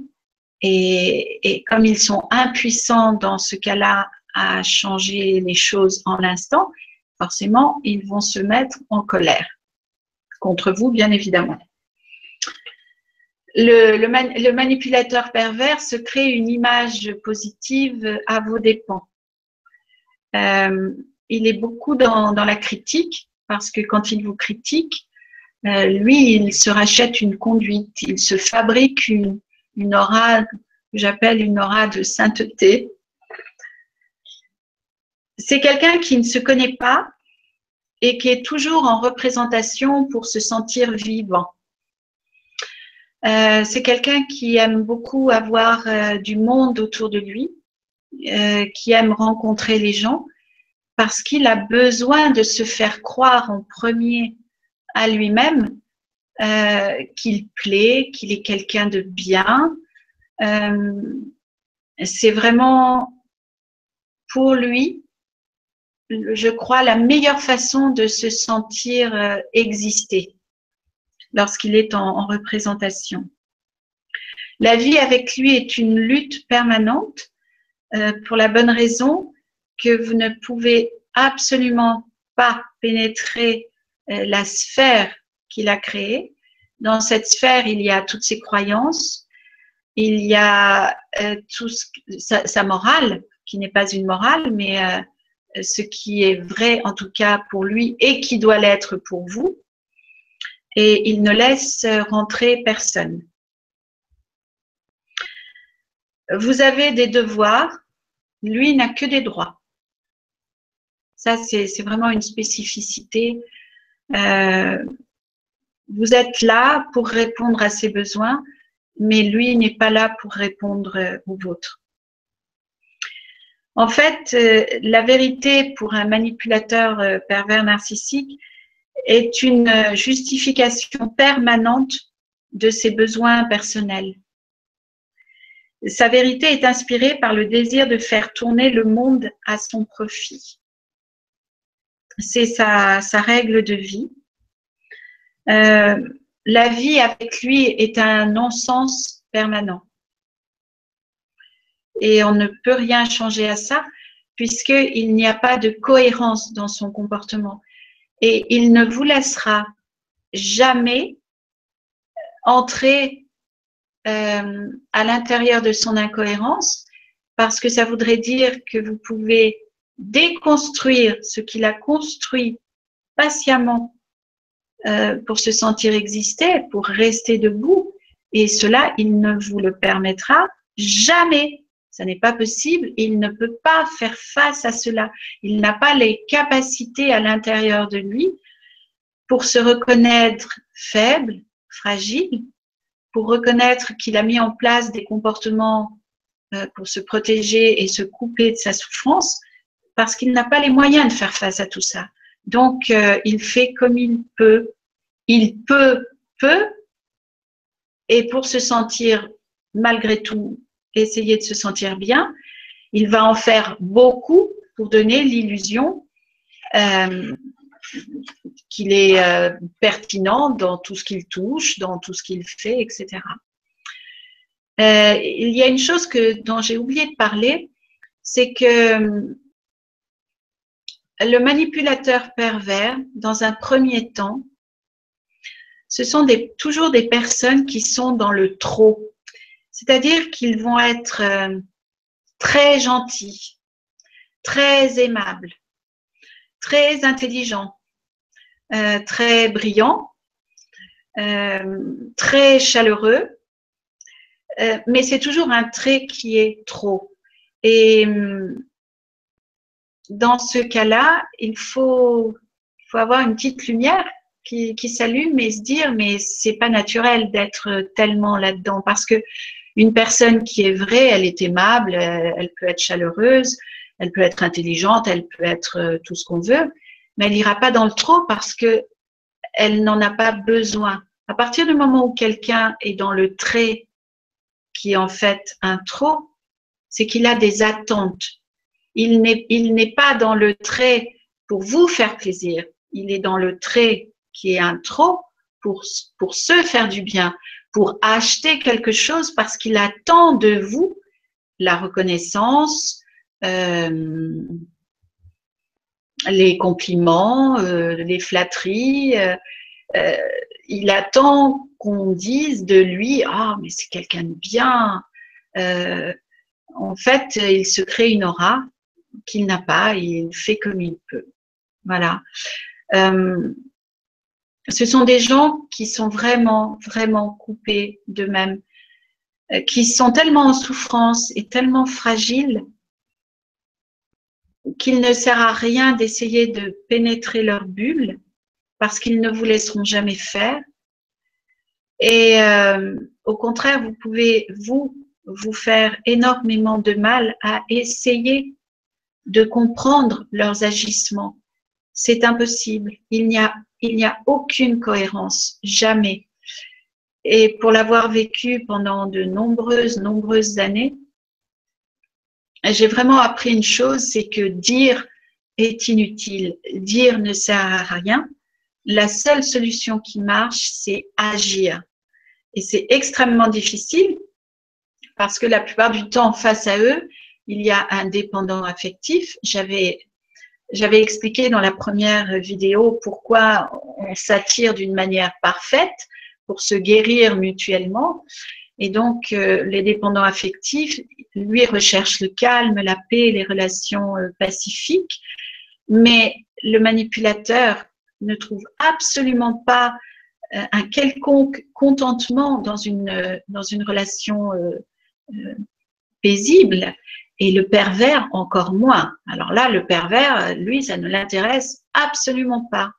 et comme ils sont impuissants dans ce cas-là à changer les choses en l'instant, forcément, ils vont se mettre en colère. Contre vous, bien évidemment. Le, manipulateur pervers se crée une image positive à vos dépens. Euh, il est beaucoup dans, la critique parce que quand il vous critique, euh, lui, il se rachète une conduite, il se fabrique une, aura j'appelle une aura de sainteté. C'est quelqu'un qui ne se connaît pas et qui est toujours en représentation pour se sentir vivant. Euh, c'est quelqu'un qui aime beaucoup avoir euh, du monde autour de lui, qui aime rencontrer les gens, parce qu'il a besoin de se faire croire en premier à lui-même qu'il plaît, qu'il est quelqu'un de bien. c'est vraiment pour lui je crois, la meilleure façon de se sentir euh, exister lorsqu'il est en, représentation. La vie avec lui est une lutte permanente euh, pour la bonne raison que vous ne pouvez absolument pas pénétrer euh, la sphère qu'il a créée. Dans cette sphère, il y a toutes ses croyances, il y a tout sa, morale, qui n'est pas une morale, mais ce qui est vrai en tout cas pour lui et qui doit l'être pour vous. Et il ne laisse rentrer personne. Vous avez des devoirs, lui n'a que des droits. Ça, c'est vraiment une spécificité. Euh, vous êtes là pour répondre à ses besoins, mais lui n'est pas là pour répondre aux vôtres. En fait, euh, la vérité pour un manipulateur euh, pervers narcissique est une justification permanente de ses besoins personnels. Sa vérité est inspirée par le désir de faire tourner le monde à son profit. C'est sa, règle de vie. Euh, la vie avec lui est un non-sens permanent. Et on ne peut rien changer à ça puisqu'il n'y a pas de cohérence dans son comportement. Et il ne vous laissera jamais entrer euh, à l'intérieur de son incohérence parce que ça voudrait dire que vous pouvez déconstruire ce qu'il a construit patiemment euh, pour se sentir exister, pour rester debout. Et cela, il ne vous le permettra jamais. Ça n'est pas possible. Il ne peut pas faire face à cela. Il n'a pas les capacités à l'intérieur de lui pour se reconnaître faible, fragile, pour reconnaître qu'il a mis en place des comportements euh, pour se protéger et se couper de sa souffrance, parce qu'il n'a pas les moyens de faire face à tout ça. Donc, euh, il fait comme il peut. Il peut, peut, et pour se sentir, malgré tout, essayer de se sentir bien, il va en faire beaucoup pour donner l'illusion euh, qu'il est euh, pertinent dans tout ce qu'il touche, dans tout ce qu'il fait, etc. il y a une chose que, dont j'ai oublié de parler, c'est que le manipulateur pervers, dans un premier temps, ce sont toujours des personnes qui sont dans le trop. C'est-à-dire qu'ils vont être euh, très gentils, très aimables, très intelligents, euh, très brillants, euh, très chaleureux, mais c'est toujours un trait qui est trop. Hum, dans ce cas-là, il faut, avoir une petite lumière qui, qui s'allume et se dire mais c'est pas naturel d'être tellement là-dedans parce que une personne qui est vraie, elle est aimable, elle, peut être chaleureuse, elle peut être intelligente, elle peut être euh, tout ce qu'on veut, mais elle n'ira pas dans le trop parce que elle n'en a pas besoin. À partir du moment où quelqu'un est dans le trait qui est en fait un trop, c'est qu'il a des attentes il n'est pas dans le trait pour vous faire plaisir, il est dans le trait qui est un trop pour, pour se faire du bien, pour acheter quelque chose parce qu'il attend de vous la reconnaissance, euh, les compliments, euh, les flatteries. Euh, il attend qu'on dise de lui ah mais c'est quelqu'un de bien. en fait, il se crée une aura qu'il n'a pas, il fait comme il peut. Voilà. Euh, ce sont des gens qui sont vraiment, vraiment coupés d'eux-mêmes, euh, qui sont tellement en souffrance et tellement fragiles qu'il ne sert à rien d'essayer de pénétrer leur bulle parce qu'ils ne vous laisseront jamais faire. Et euh, au contraire, vous pouvez, vous, vous faire énormément de mal à essayer de comprendre leurs agissements. C'est impossible. Il n'y a, il n'y a aucune cohérence, jamais. Et pour l'avoir vécu pendant de nombreuses, nombreuses années, j'ai vraiment appris une chose, c'est que dire est inutile. Dire ne sert à rien. La seule solution qui marche, c'est agir. Et c'est extrêmement difficile parce que la plupart du temps, face à eux, il y a un dépendant affectif. J'avais j'avais expliqué dans la première vidéo pourquoi on s'attire d'une manière parfaite pour se guérir mutuellement. Et donc, euh, les dépendants affectifs, lui, recherchent le calme, la paix, les relations euh, pacifiques. Mais le manipulateur ne trouve absolument pas euh, un quelconque contentement dans une, dans une relation paisible. Et le pervers, encore moins. Alors là, le pervers, lui, ça ne l'intéresse absolument pas.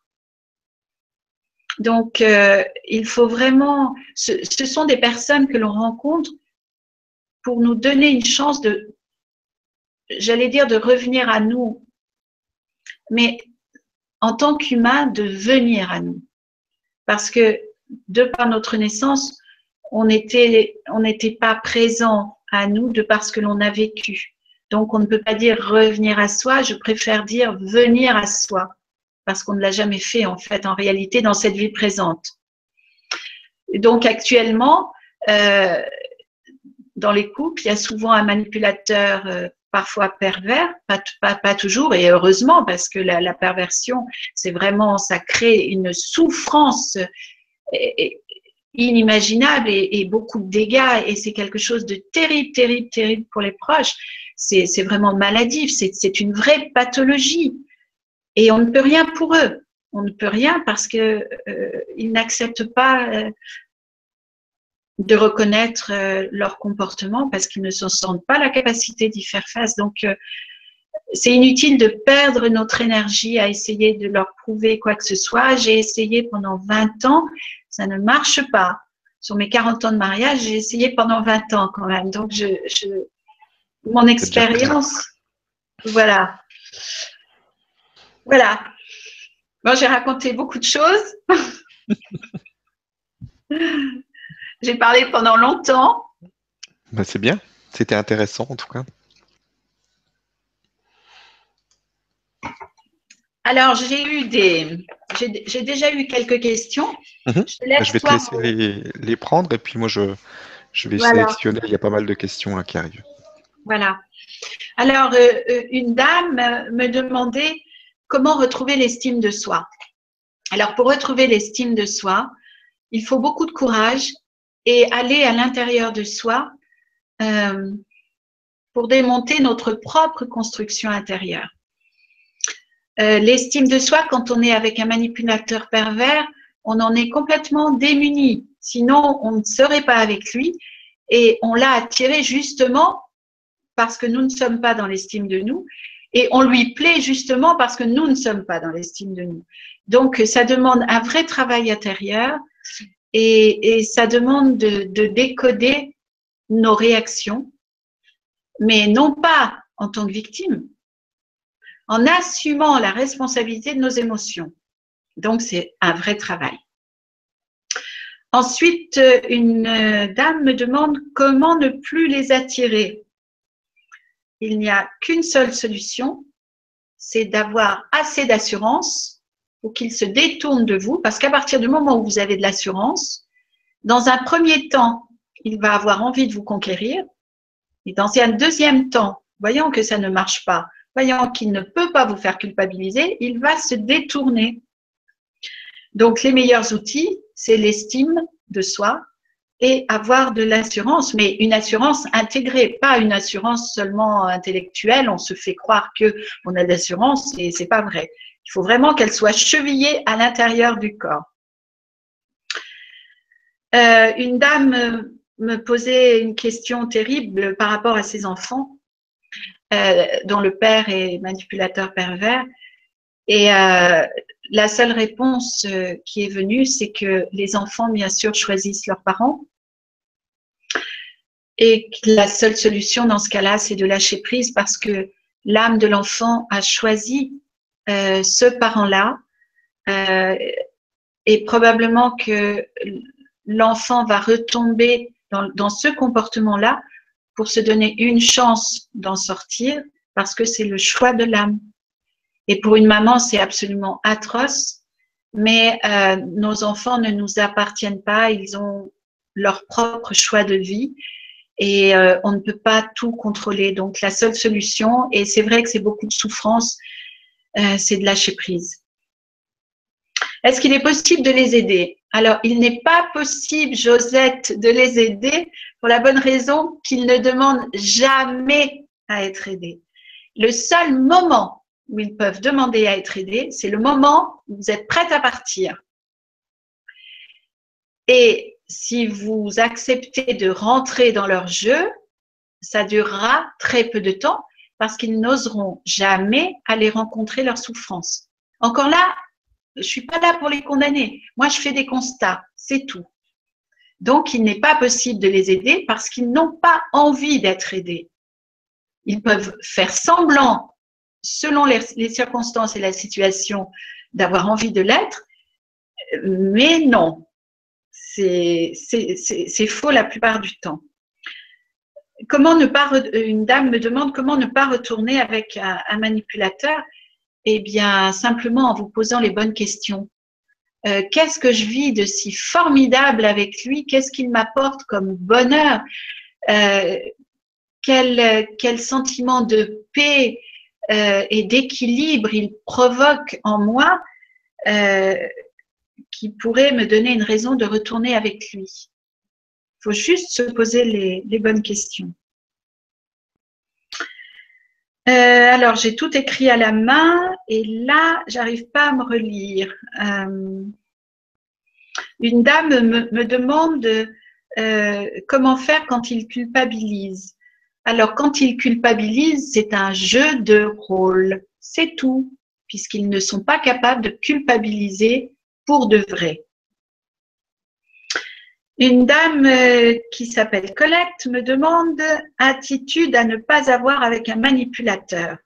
Donc, euh, il faut vraiment, ce, sont des personnes que l'on rencontre pour nous donner une chance de, j'allais dire de revenir à nous, mais en tant qu'humain, de venir à nous. Parce que de par notre naissance, on n'était on n'était pas présent à nous de parce que l'on a vécu. Donc on ne peut pas dire revenir à soi, je préfère dire venir à soi parce qu'on ne l'a jamais fait en fait en réalité dans cette vie présente. Donc actuellement, euh, dans les couples, il y a souvent un manipulateur euh, parfois pervers, pas, pas, pas, toujours, et heureusement, parce que la, la perversion, c'est vraiment, ça crée une souffrance inimaginable et, beaucoup de dégâts, et c'est quelque chose de terrible, terrible, terrible pour les proches. C'est vraiment maladif, c'est une vraie pathologie. Et on ne peut rien pour eux. On ne peut rien parce que euh, ils n'acceptent pas euh, de reconnaître euh, leur comportement parce qu'ils ne se sentent pas la capacité d'y faire face. Donc, c'est inutile de perdre notre énergie à essayer de leur prouver quoi que ce soit. J'ai essayé pendant 20 ans, ça ne marche pas. Sur mes 40 ans de mariage, j'ai essayé pendant 20 ans quand même. Donc, je, je mon expérience, voilà. Voilà. Bon, j'ai raconté beaucoup de choses. j'ai parlé pendant longtemps. Ben, c'est bien. C'était intéressant en tout cas. Alors, j'ai eu des. J'ai déjà eu quelques questions. Mhm. Je, ben, je, vais te laisser les, les, prendre et puis moi, je, je vais voilà. sélectionner. Il y a pas mal de questions là, qui arrivent. Voilà. Alors, euh, euh une dame me demandait comment retrouver l'estime de soi. Alors, pour retrouver l'estime de soi, il faut beaucoup de courage et aller à l'intérieur de soi euh, pour démonter notre propre construction intérieure. Euh, L'estime de soi, quand on est avec un manipulateur pervers, on en est complètement démuni. Sinon, on ne serait pas avec lui et on l'a attiré justement parce que nous ne sommes pas dans l'estime de nous et on lui plaît justement parce que nous ne sommes pas dans l'estime de nous. Donc, ça demande un vrai travail intérieur et, et ça demande de, de, décoder nos réactions, mais non pas en tant que victime, en assumant la responsabilité de nos émotions. Donc, c'est un vrai travail. Ensuite, une dame me demande comment ne plus les attirer. Il n'y a qu'une seule solution, c'est d'avoir assez d'assurance pour qu'il se détourne de vous, parce qu'à partir du moment où vous avez de l'assurance, dans un premier temps, il va avoir envie de vous conquérir, et dans un deuxième temps, voyant que ça ne marche pas, voyant qu'il ne peut pas vous faire culpabiliser, il va se détourner. Donc, les meilleurs outils, c'est l'estime de soi et avoir de l'assurance, mais une assurance intégrée, pas une assurance seulement intellectuelle. On se fait croire que on a de l'assurance et c'est pas vrai. Il faut vraiment qu'elle soit chevillée à l'intérieur du corps. Euh, une dame me posait une question terrible par rapport à ses enfants, euh, dont le père est manipulateur pervers. Et euh, la seule réponse euh, qui est venue, c'est que les enfants, bien sûr, choisissent leurs parents. Et la seule solution dans ce cas-là, c'est de lâcher prise parce que l'âme de l'enfant a choisi ce parent-là et probablement que l'enfant va retomber dans ce comportement-là pour se donner une chance d'en sortir parce que c'est le choix de l'âme. Et pour une maman, c'est absolument atroce, mais euh, nos enfants ne nous appartiennent pas, ils ont leur propre choix de vie et euh, on ne peut pas tout contrôler. Donc la seule solution, et c'est vrai que c'est beaucoup de souffrance, euh, c'est de lâcher prise. Est-ce qu'il est possible de les aider? Alors, il n'est pas possible, Josette, de les aider pour la bonne raison qu'ils ne demandent jamais à être aidés. Le seul moment où ils peuvent demander à être aidés, c'est le moment où vous êtes prête à partir. Et si vous acceptez de rentrer dans leur jeu, ça durera très peu de temps parce qu'ils n'oseront jamais aller rencontrer leur souffrance. Encore là, je suis pas là pour les condamner. Moi, je fais des constats, c'est tout. Donc, il n'est pas possible de les aider parce qu'ils n'ont pas envie d'être aidés. Ils peuvent faire semblant, selon les, circonstances et la situation, d'avoir envie de l'être, mais non, c'est faux la plupart du temps. Comment ne pas, une dame me demande comment ne pas retourner avec un manipulateur? Eh bien, simplement en vous posant les bonnes questions. Euh, qu'est-ce que je vis de si formidable avec lui, qu'est-ce qu'il m'apporte comme bonheur, euh, quel, quel, sentiment de paix euh, et d'équilibre il provoque en moi qui pourrait me donner une raison de retourner avec lui? Il faut juste se poser les, les bonnes questions. Euh, alors, j'ai tout écrit à la main et là, j'arrive pas à me relire. Euh, une dame me, demande euh, comment faire quand il culpabilise. Alors, quand il culpabilise, c'est un jeu de rôle. C'est tout, puisqu'ils ne sont pas capables de culpabiliser pour de vrai. Une dame euh, qui s'appelle Colette me demande attitude à ne pas avoir avec un manipulateur.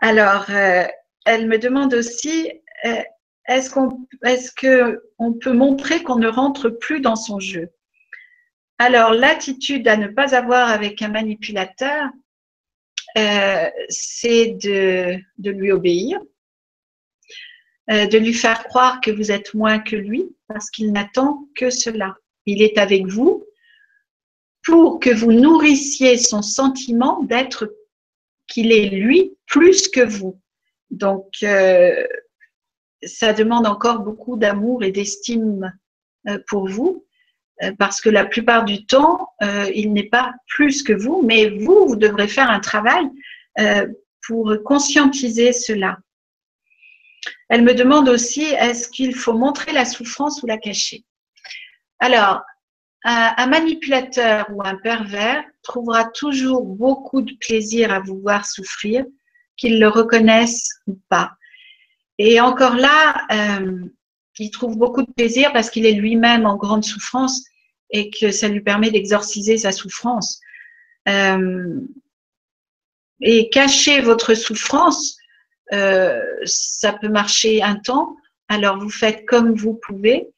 Alors, euh, elle me demande aussi euh, est-ce qu'on peut montrer qu'on ne rentre plus dans son jeu? Alors, l'attitude à ne pas avoir avec un manipulateur, c'est de lui obéir, de lui faire croire que vous êtes moins que lui, parce qu'il n'attend que cela. Il est avec vous pour que vous nourrissiez son sentiment d'être qu'il est lui plus que vous. Donc, euh, ça demande encore beaucoup d'amour et d'estime euh, pour vous, euh, parce que la plupart du temps, il n'est pas plus que vous, mais vous, vous devrez faire un travail pour conscientiser cela. Elle me demande aussi, est-ce qu'il faut montrer la souffrance ou la cacher? Alors, un, manipulateur ou un pervers trouvera toujours beaucoup de plaisir à vous voir souffrir, qu'il le reconnaisse ou pas. Et encore là, euh, il trouve beaucoup de plaisir parce qu'il est lui-même en grande souffrance et que ça lui permet d'exorciser sa souffrance. Euh, et cacher votre souffrance, euh, ça peut marcher un temps. Alors vous faites comme vous pouvez.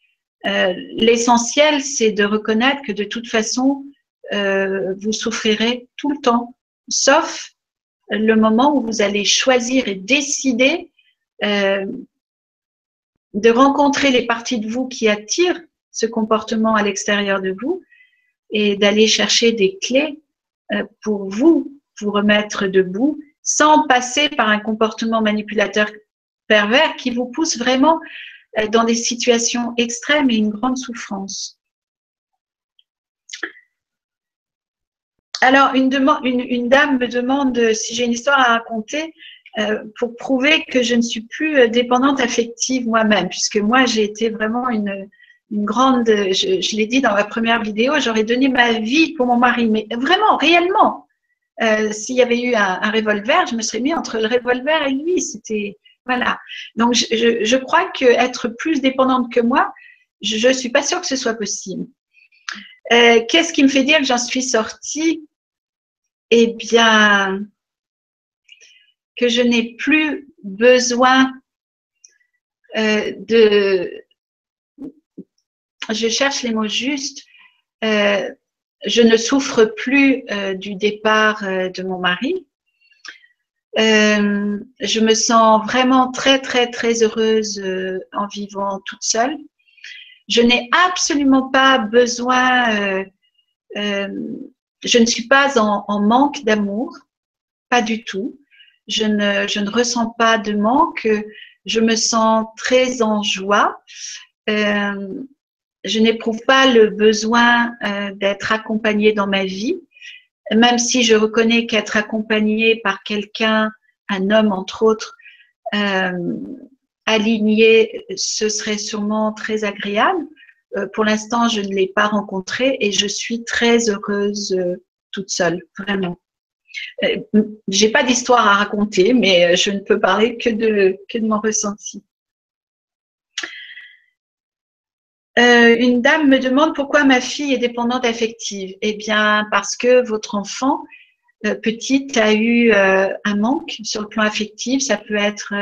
Euh, l'essentiel, c'est de reconnaître que de toute façon, euh, vous souffrirez tout le temps, sauf le moment où vous allez choisir et décider de rencontrer les parties de vous qui attirent ce comportement à l'extérieur de vous et d'aller chercher des clés pour vous, vous remettre debout sans passer par un comportement manipulateur pervers qui vous pousse vraiment euh, dans des situations extrêmes et une grande souffrance. Alors, une, dame me demande si j'ai une histoire à raconter euh, pour prouver que je ne suis plus euh, dépendante affective moi-même, puisque moi, j'ai été vraiment une, grande, je l'ai dit dans ma première vidéo, j'aurais donné ma vie pour mon mari, mais vraiment, réellement, euh, s'il y avait eu un, revolver, je me serais mis entre le revolver et lui. C'était voilà. Donc je, crois que être plus dépendante que moi, je ne suis pas sûre que ce soit possible. Euh, qu'est-ce qui me fait dire que j'en suis sortie? Eh bien, que je n'ai plus besoin euh, de. Je cherche les mots justes je ne souffre plus euh, du départ euh, de mon mari. Euh, je me sens vraiment très, très, très heureuse en vivant toute seule. Je n'ai absolument pas besoin, je ne suis pas en, manque d'amour, pas du tout. Je ne, je ne ressens pas de manque, je me sens très en joie je n'éprouve pas le besoin euh, d'être accompagnée dans ma vie, même si je reconnais qu'être accompagnée par quelqu'un, un homme entre autres, euh, aligné, ce serait sûrement très agréable. Euh, pour l'instant, je ne l'ai pas rencontré et je suis très heureuse toute seule, vraiment. J'ai pas d'histoire à raconter, mais je ne peux parler que de, que de mon ressenti. Euh, une dame me demande pourquoi ma fille est dépendante affective. Eh bien, parce que votre enfant petite a eu un manque sur le plan affectif. Ça peut être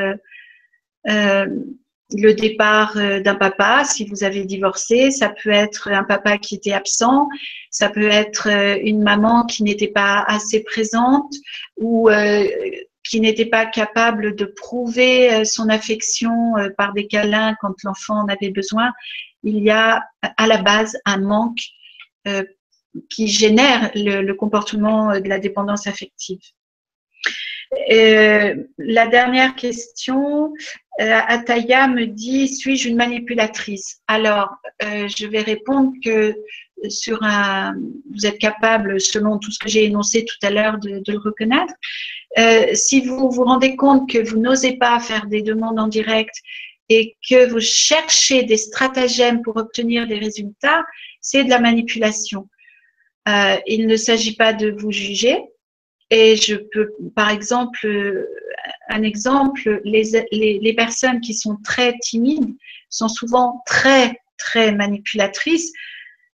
le départ d'un papa si vous avez divorcé, ça peut être un papa qui était absent, ça peut être une maman qui n'était pas assez présente ou qui n'était pas capable de prouver euh, son affection euh, par des câlins quand l'enfant en avait besoin, il y a à la base un manque euh, qui génère le, comportement de la dépendance affective. la dernière question, Ataya me dit suis-je une manipulatrice? Alors, je vais répondre que sur un, vous êtes capable, selon tout ce que j'ai énoncé tout à l'heure, de, le reconnaître. Euh, si vous vous rendez compte que vous n'osez pas faire des demandes en direct et que vous cherchez des stratagèmes pour obtenir des résultats, c'est de la manipulation. Euh, il ne s'agit pas de vous juger. Et je peux, par exemple, un exemple, les, les, personnes qui sont très timides sont souvent très, très manipulatrices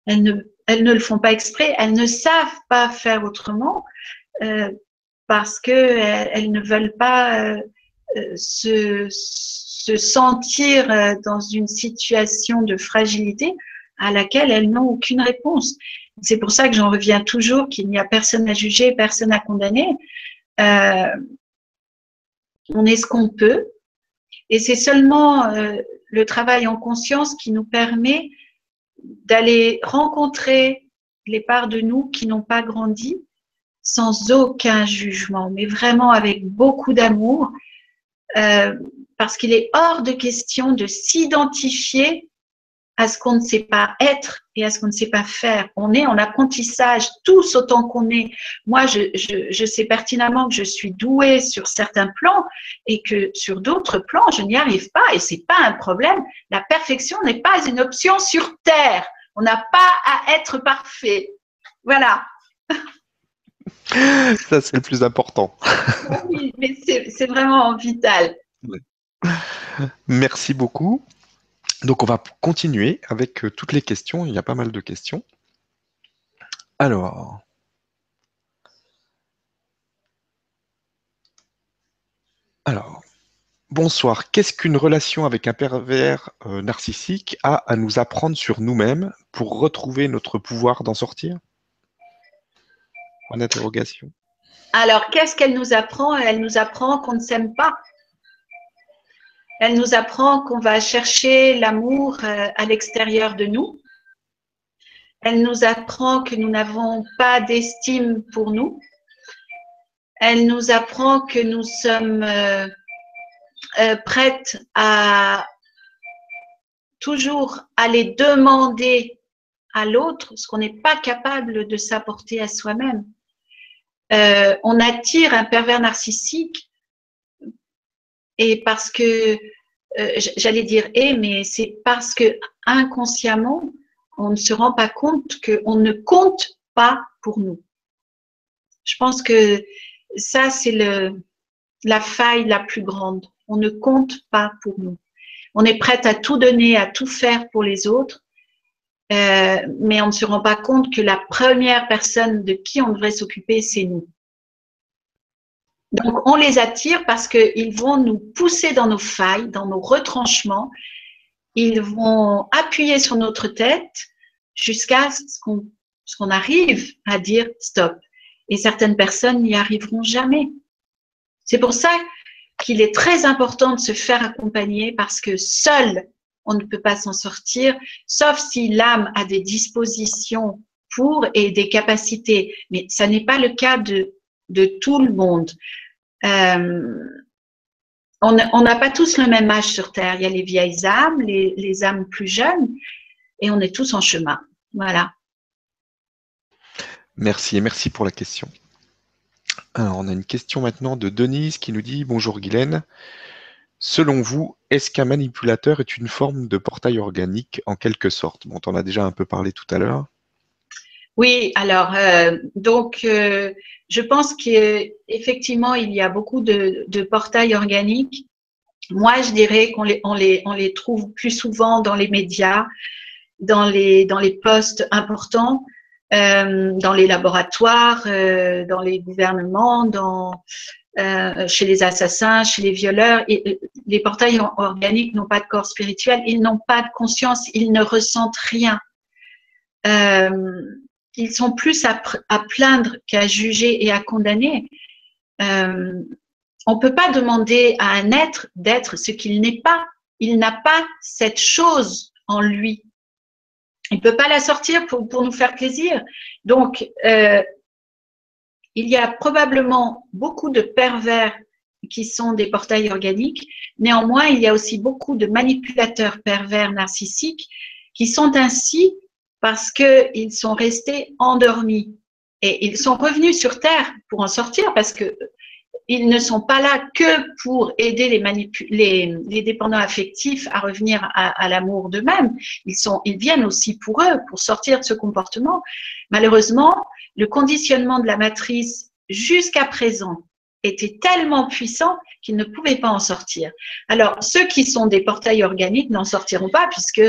elles ne, elles ne le font pas exprès, elles ne savent pas faire autrement euh, parce que elles, ne veulent pas euh, euh, se, se, sentir dans une situation de fragilité à laquelle elles n'ont aucune réponse. C'est pour ça que j'en reviens toujours qu'il n'y a personne à juger, personne à condamner. Euh, on est ce qu'on peut. Et c'est seulement euh, le travail en conscience qui nous permet d'aller rencontrer les parts de nous qui n'ont pas grandi sans aucun jugement, mais vraiment avec beaucoup d'amour, euh, parce qu'il est hors de question de s'identifier à ce qu'on ne sait pas être et à ce qu'on ne sait pas faire. On est en apprentissage tous autant qu'on est. Moi, je, je, je, sais pertinemment que je suis douée sur certains plans et que sur d'autres plans, je n'y arrive pas et c'est pas un problème. La perfection n'est pas une option sur Terre. On n'a pas à être parfait. Voilà. Ça, c'est le plus important. oui, mais c'est vraiment vital. Merci beaucoup. Donc on va continuer avec euh, toutes les questions. Il y a pas mal de questions. Alors. Alors. Bonsoir. Qu'est-ce qu'une relation avec un pervers euh, narcissique a à nous apprendre sur nous-mêmes pour retrouver notre pouvoir d'en sortir? Alors, qu'est-ce qu'elle nous apprend? Elle nous apprend qu'on ne s'aime pas. Elle nous apprend qu'on va chercher l'amour euh, à l'extérieur de nous. Elle nous apprend que nous n'avons pas d'estime pour nous. Elle nous apprend que nous sommes euh, euh, prêtes à toujours aller demander à l'autre ce qu'on n'est pas capable de s'apporter à soi-même. on attire un pervers narcissique et parce que, euh, j'allais dire mais c'est parce que inconsciemment, on ne se rend pas compte qu'on ne compte pas pour nous. Je pense que ça, c'est la faille la plus grande. On ne compte pas pour nous. On est prête à tout donner, à tout faire pour les autres, euh, mais on ne se rend pas compte que la première personne de qui on devrait s'occuper, c'est nous. Donc, on les attire parce qu'ils vont nous pousser dans nos failles, dans nos retranchements. Ils vont appuyer sur notre tête jusqu'à ce qu'on arrive à dire stop. Et certaines personnes n'y arriveront jamais. C'est pour ça qu'il est très important de se faire accompagner parce que seul, on ne peut pas s'en sortir, sauf si l'âme a des dispositions pour et des capacités. Mais ça n'est pas le cas de, de tout le monde. Euh, on n'a pas tous le même âge sur Terre. Il y a les vieilles âmes, les, âmes plus jeunes, et on est tous en chemin. Voilà. Merci et merci pour la question. On a une question maintenant de Denise qui nous dit Bonjour Guylaine. Selon vous, est-ce qu'un manipulateur est une forme de portail organique en quelque sorte? On en a déjà un peu parlé tout à l'heure. Oui, alors, euh, donc, euh, je pense qu'effectivement, il y a beaucoup de, portails organiques. Moi, je dirais qu'on les, on les, on les trouve plus souvent dans les médias, dans les, dans les postes importants. dans les laboratoires, dans les gouvernements, dans, chez les assassins, chez les violeurs. Les portails organiques n'ont pas de corps spirituel, ils n'ont pas de conscience, ils ne ressentent rien. Ils sont plus à, plaindre qu'à juger et à condamner. on ne peut pas demander à un être d'être ce qu'il n'est pas. Il n'a pas cette chose en lui. Il ne peut pas la sortir pour, pour, nous faire plaisir. Donc, euh, il y a probablement beaucoup de pervers qui sont des portails organiques. Néanmoins, il y a aussi beaucoup de manipulateurs pervers narcissiques qui sont ainsi parce qu'ils sont restés endormis. Et ils sont revenus sur Terre pour en sortir parce que ils ne sont pas là que pour aider les, dépendants affectifs à revenir à, l'amour d'eux-mêmes. Ils viennent aussi pour eux, pour sortir de ce comportement. Malheureusement, le conditionnement de la matrice jusqu'à présent était tellement puissant qu'ils ne pouvaient pas en sortir. Alors, ceux qui sont des portails organiques n'en sortiront pas puisque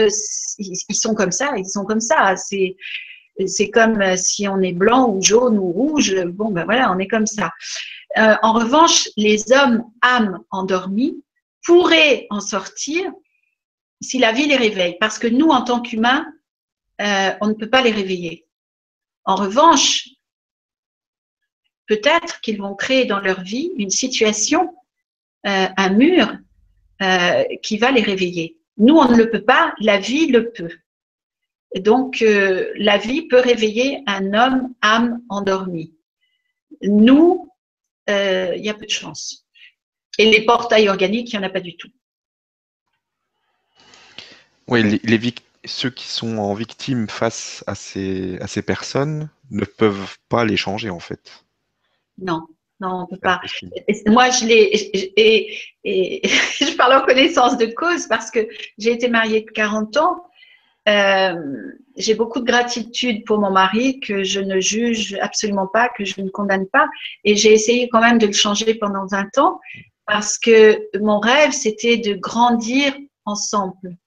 ils sont comme ça, ils sont comme ça. C'est c'est comme si on est blanc ou jaune ou rouge. Bon, ben voilà, on est comme ça. Euh, en revanche, les hommes âmes endormis pourraient en sortir si la vie les réveille, parce que nous, en tant qu'humains, euh, on ne peut pas les réveiller. En revanche, peut-être qu'ils vont créer dans leur vie une situation, euh, un mur qui va les réveiller. Nous, on ne le peut pas, la vie le peut. donc, la vie peut réveiller un homme âme endormi. Nous, euh, il y a peu de chance. Et les portails organiques, il n'y en a pas du tout. Oui, les, ceux qui sont en victime face à ces, à ces personnes ne peuvent pas les changer en fait. Non, non, on ne peut pas. Moi, je l'ai, et, et, je parle en connaissance de cause parce que j'ai été mariée de 40 ans euh, j'ai beaucoup de gratitude pour mon mari que je ne juge absolument pas, que je ne condamne pas. Et j'ai essayé quand même de le changer pendant 20 ans parce que mon rêve, c'était de grandir ensemble.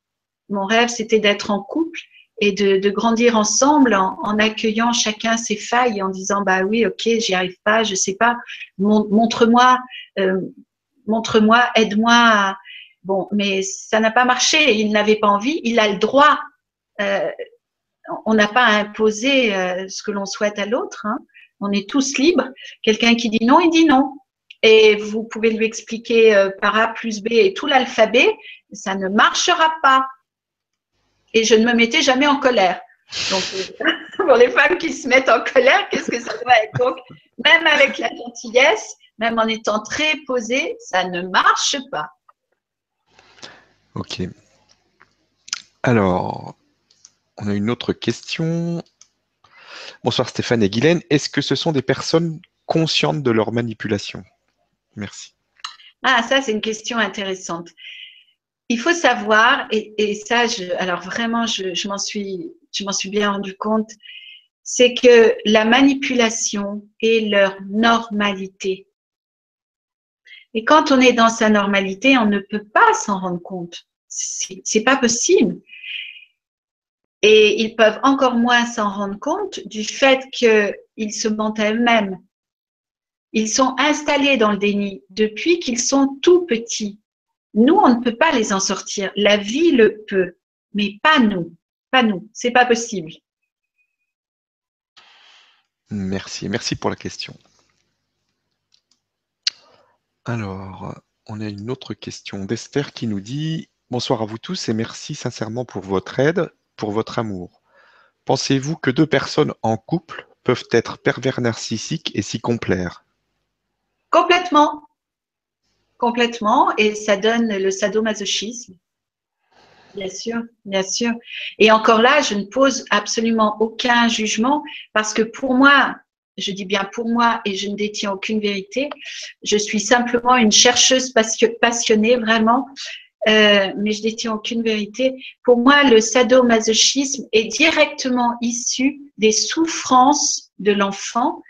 Mon rêve, c'était d'être en couple et de, de grandir ensemble en, en, accueillant chacun ses failles, en disant bah oui, ok, j'y arrive pas, je sais pas, montre-moi, euh, montre-moi, aide-moi. Bon, mais ça n'a pas marché. Il n'avait pas envie. Il a le droit euh, on n'a pas à imposer euh, ce que l'on souhaite à l'autre. Hein. On est tous libres. Quelqu'un qui dit non, il dit non. Et vous pouvez lui expliquer euh, par A plus B et tout l'alphabet, ça ne marchera pas. Et je ne me mettais jamais en colère. Donc, pour les femmes qui se mettent en colère, qu'est-ce que ça doit être? Donc, même avec la gentillesse, même en étant très posée, ça ne marche pas. Ok. Alors, on a une autre question. Bonsoir Stéphane et Guylaine. Est-ce que ce sont des personnes conscientes de leur manipulation? Merci. Ah, ça, c'est une question intéressante. Il faut savoir, et, ça, alors vraiment, je, m'en suis, je m'en suis bien rendu compte, c'est que la manipulation est leur normalité. Et quand on est dans sa normalité, on ne peut pas s'en rendre compte. C'est pas possible. Et ils peuvent encore moins s'en rendre compte du fait qu'ils se mentent à eux-mêmes. Ils sont installés dans le déni depuis qu'ils sont tout petits. Nous, on ne peut pas les en sortir. La vie le peut, mais pas nous. Pas nous. C'est pas possible. Merci. Merci pour la question. Alors, on a une autre question d'Esther qui nous dit Bonsoir à vous tous et merci sincèrement pour votre aide pour votre amour. Pensez-vous que deux personnes en couple peuvent être pervers narcissiques et s'y complaire Complètement. Complètement. Et ça donne le sadomasochisme. Bien sûr, bien sûr. Et encore là, je ne pose absolument aucun jugement parce que pour moi, je dis bien pour moi et je ne détiens aucune vérité, je suis simplement une chercheuse passionnée vraiment euh, mais je détiens aucune vérité. Pour moi, le sadomasochisme est directement issu des souffrances de l'enfant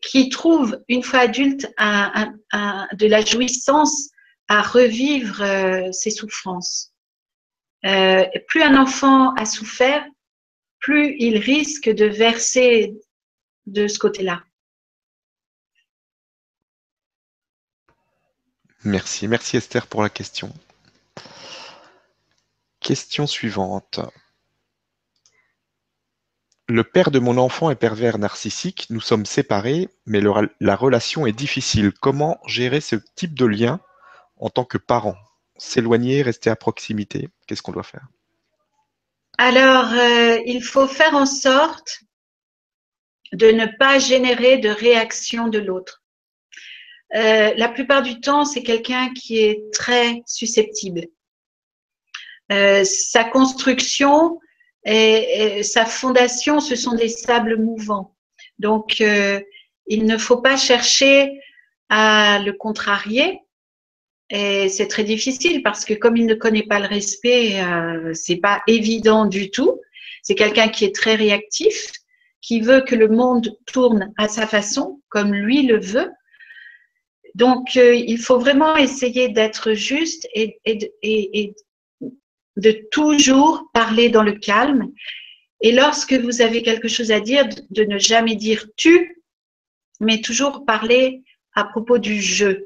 qui trouve, une fois adulte, de la jouissance à revivre euh, ses souffrances. Euh, plus un enfant a souffert, plus il risque de verser de ce côté-là. Merci, merci Esther pour la question. Question suivante. Le père de mon enfant est pervers narcissique, nous sommes séparés, mais la relation est difficile. Comment gérer ce type de lien en tant que parent? S'éloigner, rester à proximité Qu'est-ce qu'on doit faire? Alors, euh, il faut faire en sorte de ne pas générer de réaction de l'autre. Euh, la plupart du temps, c'est quelqu'un qui est très susceptible. Euh, sa construction et, sa fondation, ce sont des sables mouvants. Donc, euh, il ne faut pas chercher à le contrarier. Et c'est très difficile parce que comme il ne connaît pas le respect, euh, c'est pas évident du tout. C'est quelqu'un qui est très réactif, qui veut que le monde tourne à sa façon, comme lui le veut. Donc, euh, il faut vraiment essayer d'être juste et, et, et, de toujours parler dans le calme. Et lorsque vous avez quelque chose à dire, de ne jamais dire tu, mais toujours parler à propos du je.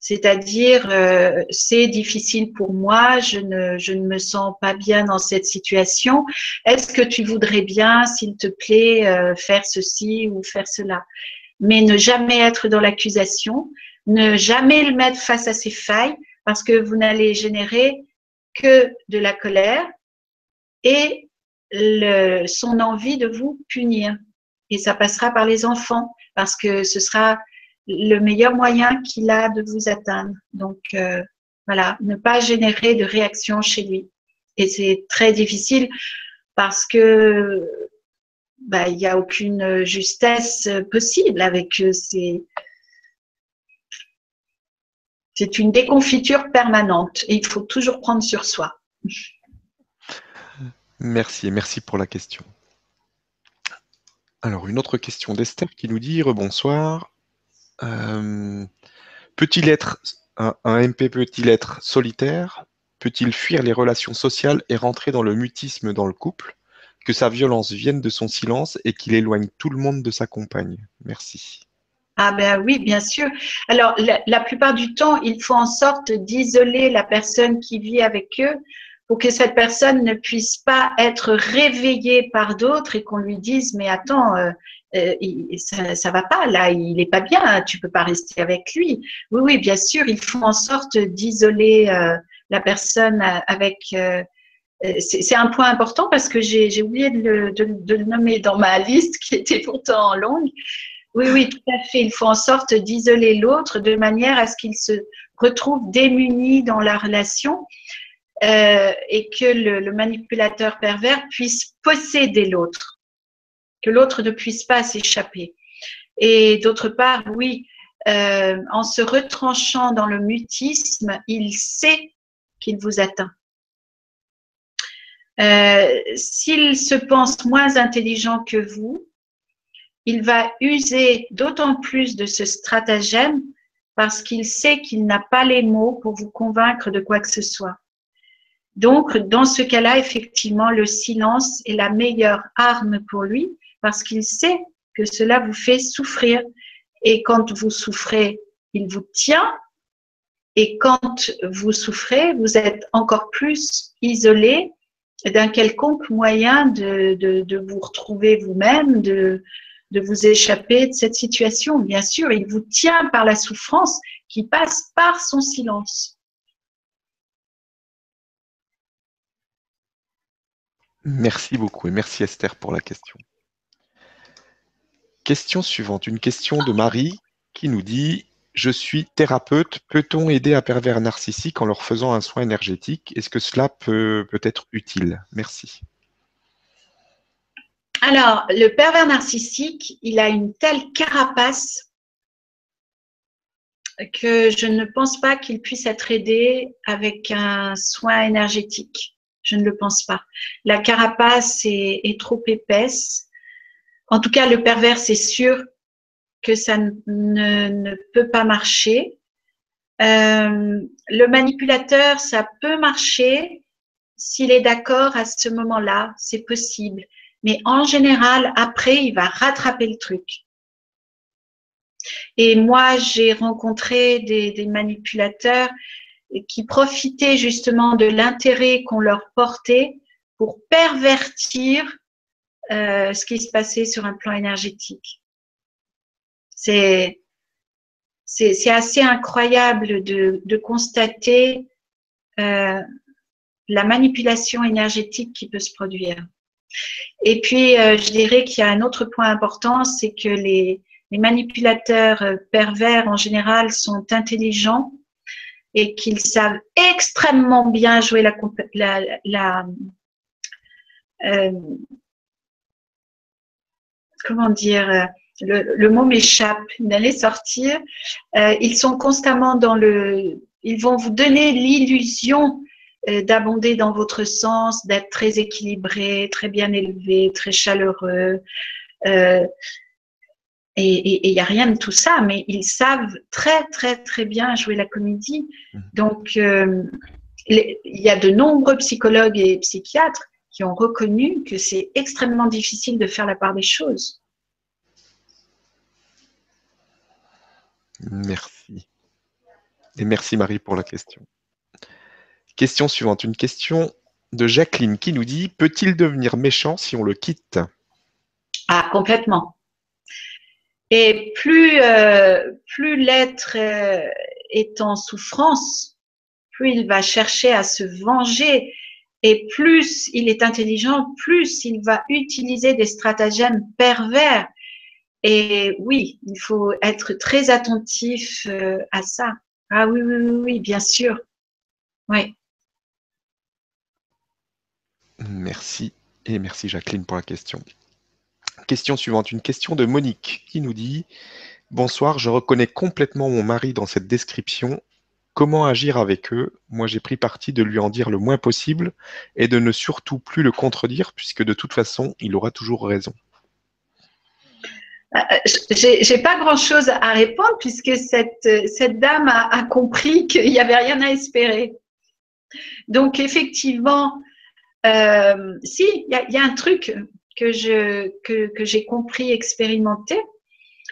C'est-à-dire, euh, c'est difficile pour moi, je ne, je ne me sens pas bien dans cette situation. Est-ce que tu voudrais bien, s'il te plaît, euh, faire ceci ou faire cela? Mais ne jamais être dans l'accusation, ne jamais le mettre face à ses failles, parce que vous n'allez générer que de la colère et son envie de vous punir. Et ça passera par les enfants parce que ce sera le meilleur moyen qu'il a de vous atteindre. Donc euh, voilà, ne pas générer de réaction chez lui. Et c'est très difficile parce que bah, il n'y a aucune justesse possible avec ces, c'est une déconfiture permanente et il faut toujours prendre sur soi. Merci, merci pour la question. Alors, une autre question d'Esther qui nous dit Rebonsoir. Euh, peut-il être un, MP peut-il être solitaire? Peut-il fuir les relations sociales et rentrer dans le mutisme dans le couple? Que sa violence vienne de son silence et qu'il éloigne tout le monde de sa compagne Merci. Ah ben oui, bien sûr. Alors, la, plupart du temps, il faut en sorte d'isoler la personne qui vit avec eux pour que cette personne ne puisse pas être réveillée par d'autres et qu'on lui dise, mais attends, euh, euh, ça, ça va pas, là, il est pas bien, tu peux pas rester avec lui. Oui, oui, bien sûr, il faut en sorte d'isoler euh, la personne avec... c'est un point important parce que j'ai oublié de le nommer dans ma liste qui était pourtant longue. Oui, oui, tout à fait. Il faut en sorte d'isoler l'autre de manière à ce qu'il se retrouve démuni dans la relation euh, et que le, manipulateur pervers puisse posséder l'autre, que l'autre ne puisse pas s'échapper. Et d'autre part, oui, euh, en se retranchant dans le mutisme, il sait qu'il vous atteint. Euh, s'il se pense moins intelligent que vous, il va user d'autant plus de ce stratagème parce qu'il sait qu'il n'a pas les mots pour vous convaincre de quoi que ce soit. Donc, dans ce cas-là, effectivement, le silence est la meilleure arme pour lui parce qu'il sait que cela vous fait souffrir. Et quand vous souffrez, il vous tient. Et quand vous souffrez, vous êtes encore plus isolé d'un quelconque moyen de, vous retrouver vous-même, de, de vous échapper de cette situation. Bien sûr, il vous tient par la souffrance qui passe par son silence. Merci beaucoup et merci Esther pour la question. Question suivante, une question de Marie qui nous dit Je suis thérapeute, peut-on aider un pervers narcissique en leur faisant un soin énergétique? Est-ce que cela peut, peut être utile? Merci. Alors, le pervers narcissique, il a une telle carapace que je ne pense pas qu'il puisse être aidé avec un soin énergétique. Je ne le pense pas. La carapace est, trop épaisse. En tout cas, le pervers, c'est sûr que ça ne, peut pas marcher. Euh, le manipulateur, ça peut marcher, s'il est d'accord à ce moment-là, c'est possible. Mais en général, après, il va rattraper le truc. Et moi, j'ai rencontré des, manipulateurs qui profitaient justement de l'intérêt qu'on leur portait pour pervertir euh, ce qui se passait sur un plan énergétique. C'est c'est assez incroyable de, de constater euh, la manipulation énergétique qui peut se produire. Et puis, euh, je dirais qu'il y a un autre point important, c'est que les, manipulateurs euh, pervers en général sont intelligents et qu'ils savent extrêmement bien jouer la, euh, comment dire le, mot m'échappe, d'aller sortir. Ils sont constamment dans le, ils vont vous donner l'illusion d'abonder dans votre sens, d'être très équilibré, très bien élevé, très chaleureux. Euh, et il n'y a rien de tout ça, mais ils savent très, très, très bien jouer la comédie. Mmh. Donc, euh, il y a de nombreux psychologues et psychiatres qui ont reconnu que c'est extrêmement difficile de faire la part des choses. Merci. Et merci Marie pour la question. Question suivante, une question de Jacqueline qui nous dit Peut-il devenir méchant si on le quitte? Ah, complètement. Et plus, euh, plus l'être euh, est en souffrance, plus il va chercher à se venger et plus il est intelligent, plus il va utiliser des stratagèmes pervers. Et oui, il faut être très attentif euh, à ça. Ah oui, oui, oui, oui, bien sûr. Oui. Merci. Et merci Jacqueline pour la question. Question suivante, une question de Monique qui nous dit Bonsoir, je reconnais complètement mon mari dans cette description. Comment agir avec eux? Moi, j'ai pris parti de lui en dire le moins possible et de ne surtout plus le contredire, puisque de toute façon, il aura toujours raison. Euh, j'ai pas grand chose à répondre puisque cette, cette dame a, compris qu'il n'y avait rien à espérer. Donc, effectivement, euh, si, il y, a un truc que je que, que j'ai compris, expérimenté,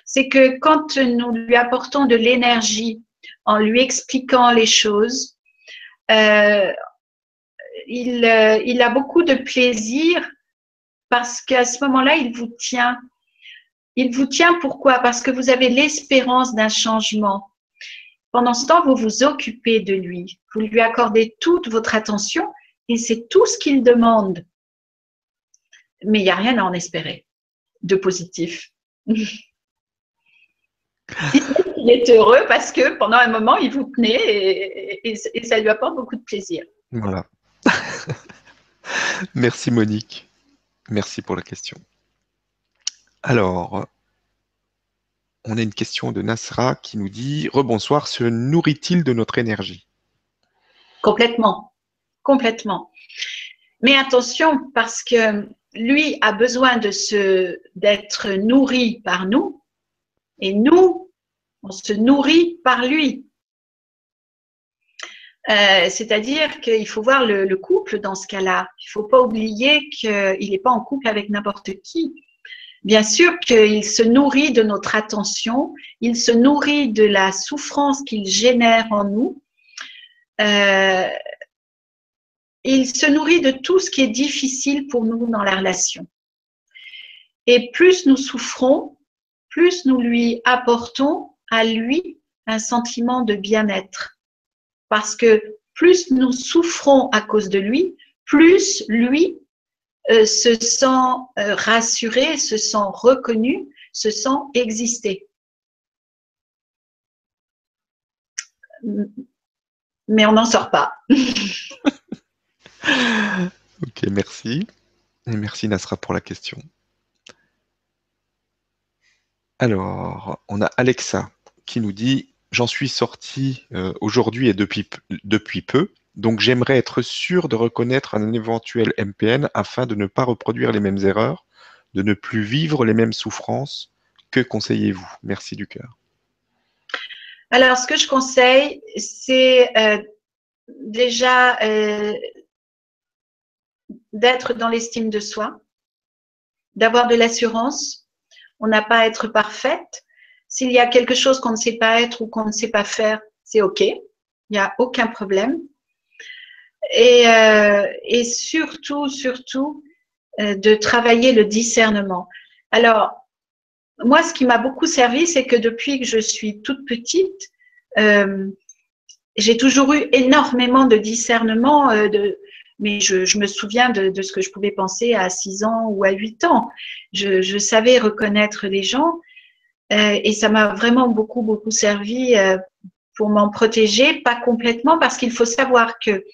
c'est que quand nous lui apportons de l'énergie en lui expliquant les choses, euh, il, euh, il a beaucoup de plaisir parce qu'à ce moment-là, il vous tient. Il vous tient pourquoi? Parce que vous avez l'espérance d'un changement. Pendant ce temps, vous vous occupez de lui. Vous lui accordez toute votre attention et c'est tout ce qu'il demande. Mais il n'y a rien à en espérer de positif. il est heureux parce que pendant un moment, il vous tenait et, ça lui apporte beaucoup de plaisir. Voilà. Merci Monique. Merci pour la question. Alors, on a une question de Nasra qui nous dit Rebonsoir, se nourrit-il de notre énergie? Complètement complètement. Mais attention, parce que lui a besoin de se, d'être nourri par nous, et nous, on se nourrit par lui. Euh, c'est-à-dire qu'il faut voir le, couple dans ce cas-là. Il ne faut pas oublier qu'il n'est pas en couple avec n'importe qui. Bien sûr qu'il se nourrit de notre attention, il se nourrit de la souffrance qu'il génère en nous. Euh, il se nourrit de tout ce qui est difficile pour nous dans la relation. Et plus nous souffrons, plus nous lui apportons à lui un sentiment de bien-être. Parce que plus nous souffrons à cause de lui, plus lui euh, se sent euh, rassuré, se sent reconnu, se sent exister. Mais on n'en sort pas. ok, merci. Merci Nasra pour la question. Alors, on a Alexa qui nous dit J'en suis sorti euh, aujourd'hui et depuis, depuis peu, donc j'aimerais être sûr de reconnaître un éventuel MPN afin de ne pas reproduire les mêmes erreurs, de ne plus vivre les mêmes souffrances. Que conseillez-vous? Merci du cœur. Alors, ce que je conseille, c'est euh, déjà euh, d'être dans l'estime de soi, d'avoir de l'assurance. On n'a pas à être parfaite. S'il y a quelque chose qu'on ne sait pas être ou qu'on ne sait pas faire, c'est OK. Il n'y a aucun problème. Et, euh, surtout, surtout, euh, de travailler le discernement. Alors, moi, ce qui m'a beaucoup servi, c'est que depuis que je suis toute petite, euh, j'ai toujours eu énormément de discernement, de, mais je, me souviens de, ce que je pouvais penser à 6 ans ou à 8 ans. Je, savais reconnaître les gens euh, et ça m'a vraiment beaucoup, beaucoup servi euh, pour m'en protéger, pas complètement, parce qu'il faut savoir que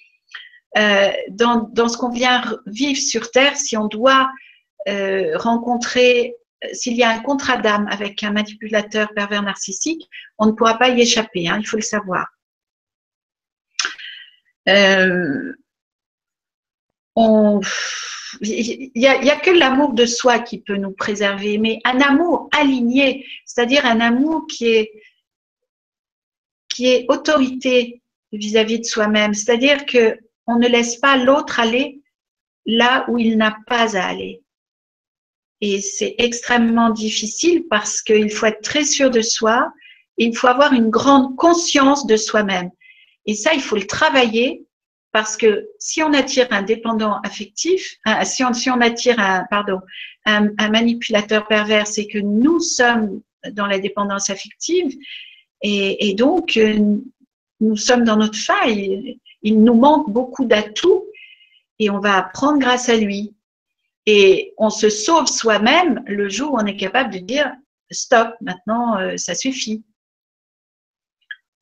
euh, dans, ce qu'on vient vivre sur Terre, si on doit rencontrer s'il y a un contrat d'âme avec un manipulateur pervers narcissique, on ne pourra pas y échapper, hein, il faut le savoir. Euh, il n'y a, que l'amour de soi qui peut nous préserver, mais un amour aligné, c'est-à-dire un amour qui est, qui est autorité vis-à-vis -vis de soi-même, c'est-à-dire que on ne laisse pas l'autre aller là où il n'a pas à aller. Et c'est extrêmement difficile parce qu'il faut être très sûr de soi, il faut avoir une grande conscience de soi-même. Et ça, il faut le travailler parce que si on attire un dépendant affectif, si, on, attire un, pardon, un, manipulateur pervers, c'est que nous sommes dans la dépendance affective et, et donc euh, nous sommes dans notre faille. Il nous manque beaucoup d'atouts et on va apprendre grâce à lui. Et on se sauve soi-même le jour où on est capable de dire stop, maintenant euh, ça suffit.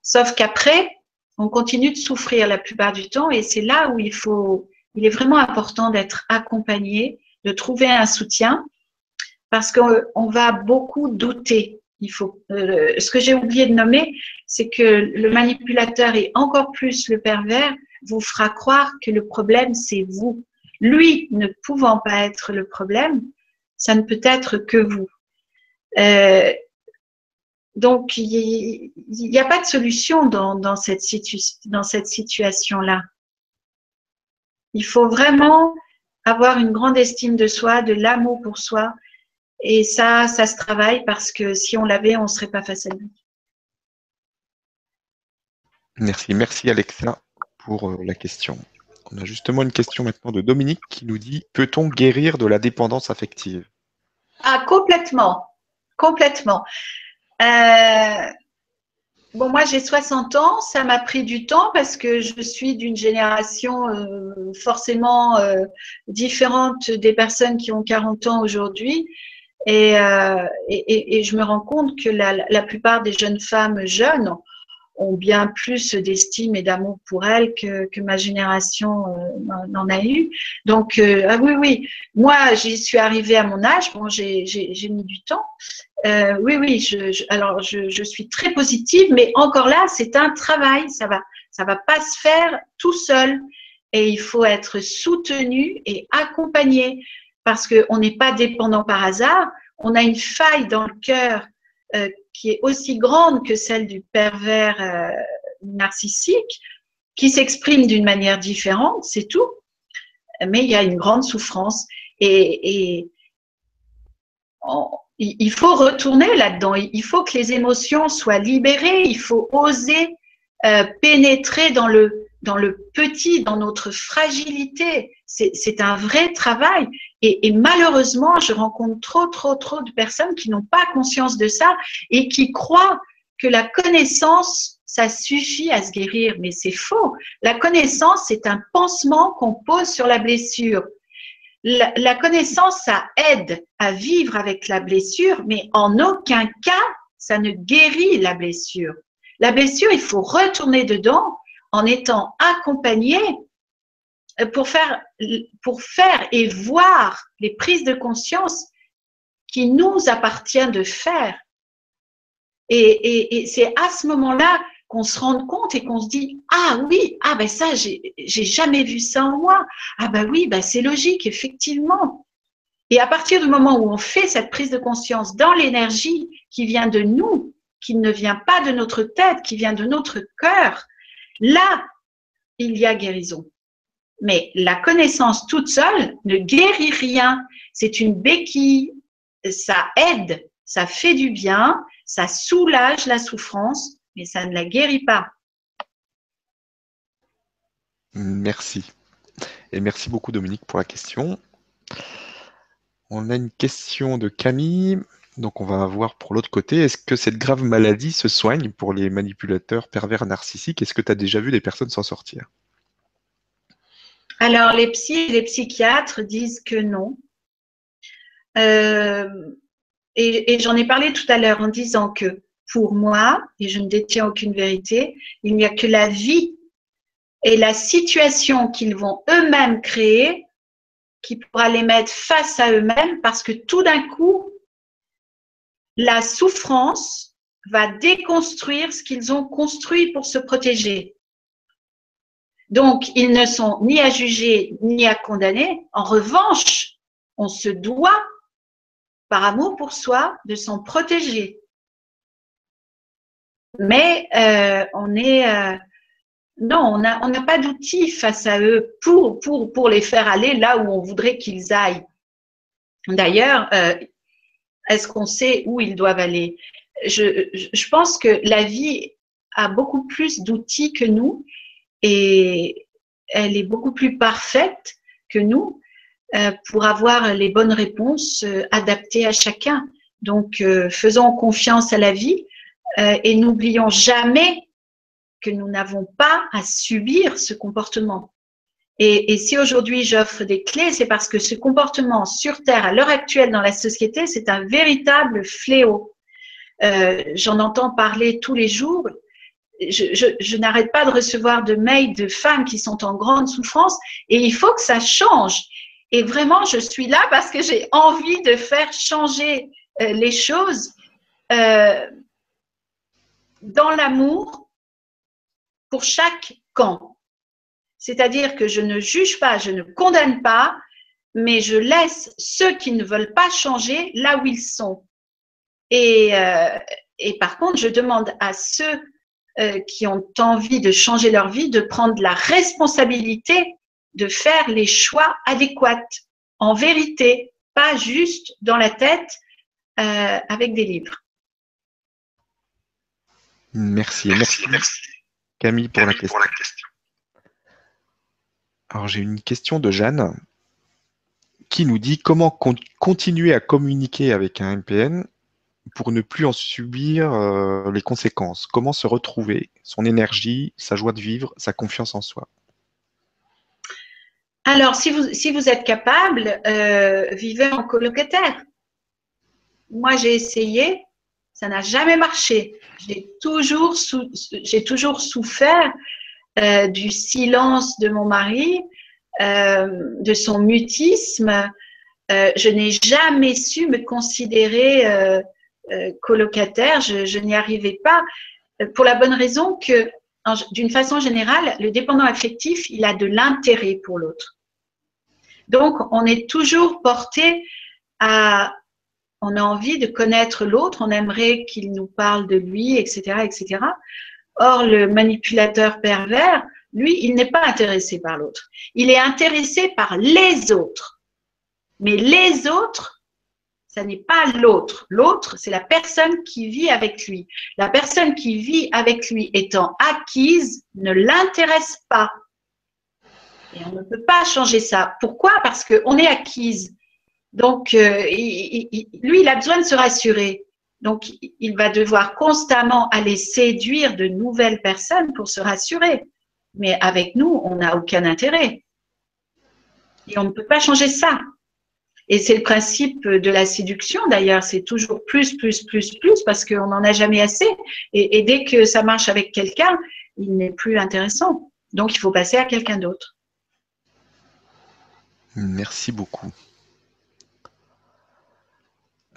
Sauf qu'après, on continue de souffrir la plupart du temps et c'est là où il faut, il est vraiment important d'être accompagné, de trouver un soutien parce qu'on va beaucoup douter. Il faut, euh, ce que j'ai oublié de nommer, c'est que le manipulateur et encore plus le pervers vous fera croire que le problème c'est vous lui ne pouvant pas être le problème, ça ne peut être que vous. Euh, donc, il n'y a pas de solution dans, dans cette, situ dans cette situation-là. Il faut vraiment avoir une grande estime de soi, de l'amour pour soi. Et ça, ça se travaille parce que si on l'avait, on ne serait pas face à lui. Merci, merci Alexa pour euh, la question. On a justement une question maintenant de Dominique qui nous dit Peut-on guérir de la dépendance affective? Ah, complètement. Complètement. Euh, bon, moi j'ai 60 ans, ça m'a pris du temps parce que je suis d'une génération euh, forcément euh, différente des personnes qui ont 40 ans aujourd'hui. Et, je me rends compte que la plupart des jeunes femmes jeunes ont bien plus d'estime et d'amour pour elle que, que ma génération euh, n'en a eu. Donc, euh, ah oui, oui, moi, j'y suis arrivée à mon âge, bon, j'ai mis du temps. Euh, oui, oui, je, je alors je, je, suis très positive, mais encore là, c'est un travail, ça va, ça va pas se faire tout seul. Et il faut être soutenu et accompagné parce qu'on n'est pas dépendant par hasard. On a une faille dans le cœur euh, qui est aussi grande que celle du pervers euh, narcissique, qui s'exprime d'une manière différente, c'est tout. Mais il y a une grande souffrance et, il faut retourner là-dedans. Il faut que les émotions soient libérées. Il faut oser euh, pénétrer dans le dans le petit, dans notre fragilité. C'est un vrai travail. Et, malheureusement, je rencontre trop, trop, trop de personnes qui n'ont pas conscience de ça et qui croient que la connaissance, ça suffit à se guérir. Mais c'est faux. La connaissance, c'est un pansement qu'on pose sur la blessure. La, la connaissance, ça aide à vivre avec la blessure, mais en aucun cas, ça ne guérit la blessure. La blessure, il faut retourner dedans en étant accompagné pour faire, pour faire et voir les prises de conscience qui nous appartient de faire. Et, c'est à ce moment-là qu'on se rende compte et qu'on se dit ah oui ah ben ça j'ai jamais vu ça en moi ah ben oui ben c'est logique effectivement et à partir du moment où on fait cette prise de conscience dans l'énergie qui vient de nous qui ne vient pas de notre tête qui vient de notre cœur Là, il y a guérison. Mais la connaissance toute seule ne guérit rien. C'est une béquille. Ça aide, ça fait du bien, ça soulage la souffrance, mais ça ne la guérit pas. Merci. Et merci beaucoup Dominique pour la question. On a une question de Camille. Donc on va voir pour l'autre côté, est-ce que cette grave maladie se soigne pour les manipulateurs pervers narcissiques? Est-ce que tu as déjà vu des personnes s'en sortir? Alors les psys les psychiatres disent que non. Euh, et, j'en ai parlé tout à l'heure en disant que pour moi, et je ne détiens aucune vérité, il n'y a que la vie et la situation qu'ils vont eux-mêmes créer qui pourra les mettre face à eux-mêmes parce que tout d'un coup, la souffrance va déconstruire ce qu'ils ont construit pour se protéger. Donc, ils ne sont ni à juger ni à condamner. En revanche, on se doit, par amour pour soi, de s'en protéger. Mais euh, on est, euh, non, on n'a pas d'outils face à eux pour, les faire aller là où on voudrait qu'ils aillent. D'ailleurs, euh, est-ce qu'on sait où ils doivent aller? Je, pense que la vie a beaucoup plus d'outils que nous et elle est beaucoup plus parfaite que nous euh, pour avoir les bonnes réponses euh, adaptées à chacun. Donc, euh, faisons confiance à la vie et n'oublions jamais que nous n'avons pas à subir ce comportement. Et, si aujourd'hui j'offre des clés, c'est parce que ce comportement sur Terre, à l'heure actuelle dans la société, c'est un véritable fléau. J'en entends parler tous les jours. Je, n'arrête pas de recevoir de mails de femmes qui sont en grande souffrance et il faut que ça change. Et vraiment, je suis là parce que j'ai envie de faire changer euh, les choses euh, dans l'amour pour chaque camp. C'est-à-dire que je ne juge pas, je ne condamne pas, mais je laisse ceux qui ne veulent pas changer là où ils sont. Et, euh, et par contre, je demande à ceux euh, qui ont envie de changer leur vie de prendre la responsabilité de faire les choix adéquats, en vérité, pas juste dans la tête euh, avec des livres. Merci, merci, Camille pour, la, question. pour la question. Alors j'ai une question de Jeanne qui nous dit comment continuer à communiquer avec un MPN pour ne plus en subir euh, les conséquences. Comment se retrouver? Son énergie, sa joie de vivre, sa confiance en soi. Alors, si vous, si vous êtes capable, euh, vivez en colocataire. Moi, j'ai essayé, ça n'a jamais marché. J'ai toujours, souffert euh, du silence de mon mari, de son mutisme. Je n'ai jamais su me considérer colocataire, je, n'y arrivais pas, pour la bonne raison que, d'une façon générale, le dépendant affectif, il a de l'intérêt pour l'autre. Donc, on est toujours porté à, on a envie de connaître l'autre, on aimerait qu'il nous parle de lui, etc., etc. Or, le manipulateur pervers, lui, il n'est pas intéressé par l'autre. Il est intéressé par les autres. Mais les autres, ça n'est pas l'autre. L'autre, c'est la personne qui vit avec lui. La personne qui vit avec lui étant acquise ne l'intéresse pas. Et on ne peut pas changer ça. Pourquoi? Parce qu'on est acquise. Donc, euh, lui, il a besoin de se rassurer. Donc, il va devoir constamment aller séduire de nouvelles personnes pour se rassurer. Mais avec nous, on n'a aucun intérêt. Et on ne peut pas changer ça. Et c'est le principe de la séduction d'ailleurs, c'est toujours plus, plus, plus, plus, parce qu'on n'en a jamais assez. Et, dès que ça marche avec quelqu'un, il n'est plus intéressant. Donc il faut passer à quelqu'un d'autre. Merci beaucoup.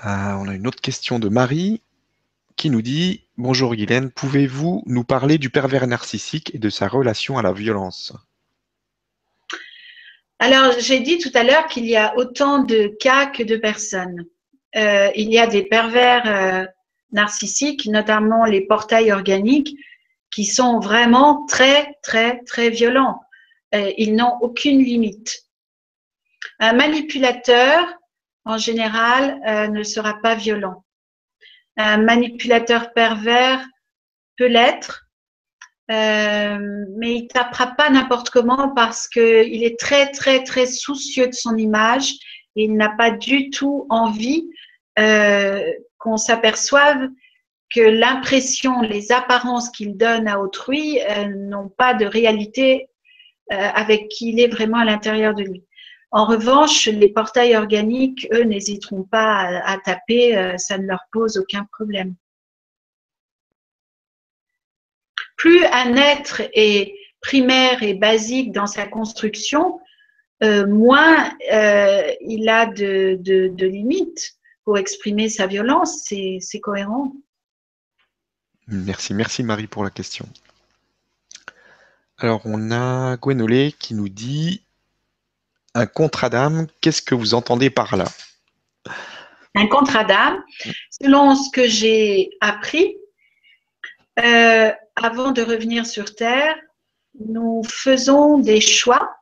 Euh, on a une autre question de Marie qui nous dit Bonjour Guylaine, pouvez-vous nous parler du pervers narcissique et de sa relation à la violence? Alors, j'ai dit tout à l'heure qu'il y a autant de cas que de personnes. Euh, il y a des pervers euh, narcissiques, notamment les portails organiques, qui sont vraiment très, très, très violents. euh, ils n'ont aucune limite. Un manipulateur, en général, euh, ne sera pas violent. Un manipulateur pervers peut l'être, euh, mais il tapera pas n'importe comment parce qu'il est très très très soucieux de son image et il n'a pas du tout envie euh, qu'on s'aperçoive que l'impression, les apparences qu'il donne à autrui euh, n'ont pas de réalité avec qui il est vraiment à l'intérieur de lui. En revanche, les portails organiques, eux, n'hésiteront pas à taper, ça ne leur pose aucun problème. Plus un être est primaire et basique dans sa construction, euh, moins euh, il a de, limites pour exprimer sa violence. C'est cohérent. Merci, merci Marie pour la question. Alors, on a Gwenolé qui nous dit un contrat d'âme, qu'est-ce que vous entendez par là? Un contrat d'âme, selon ce que j'ai appris, euh, avant de revenir sur Terre, nous faisons des choix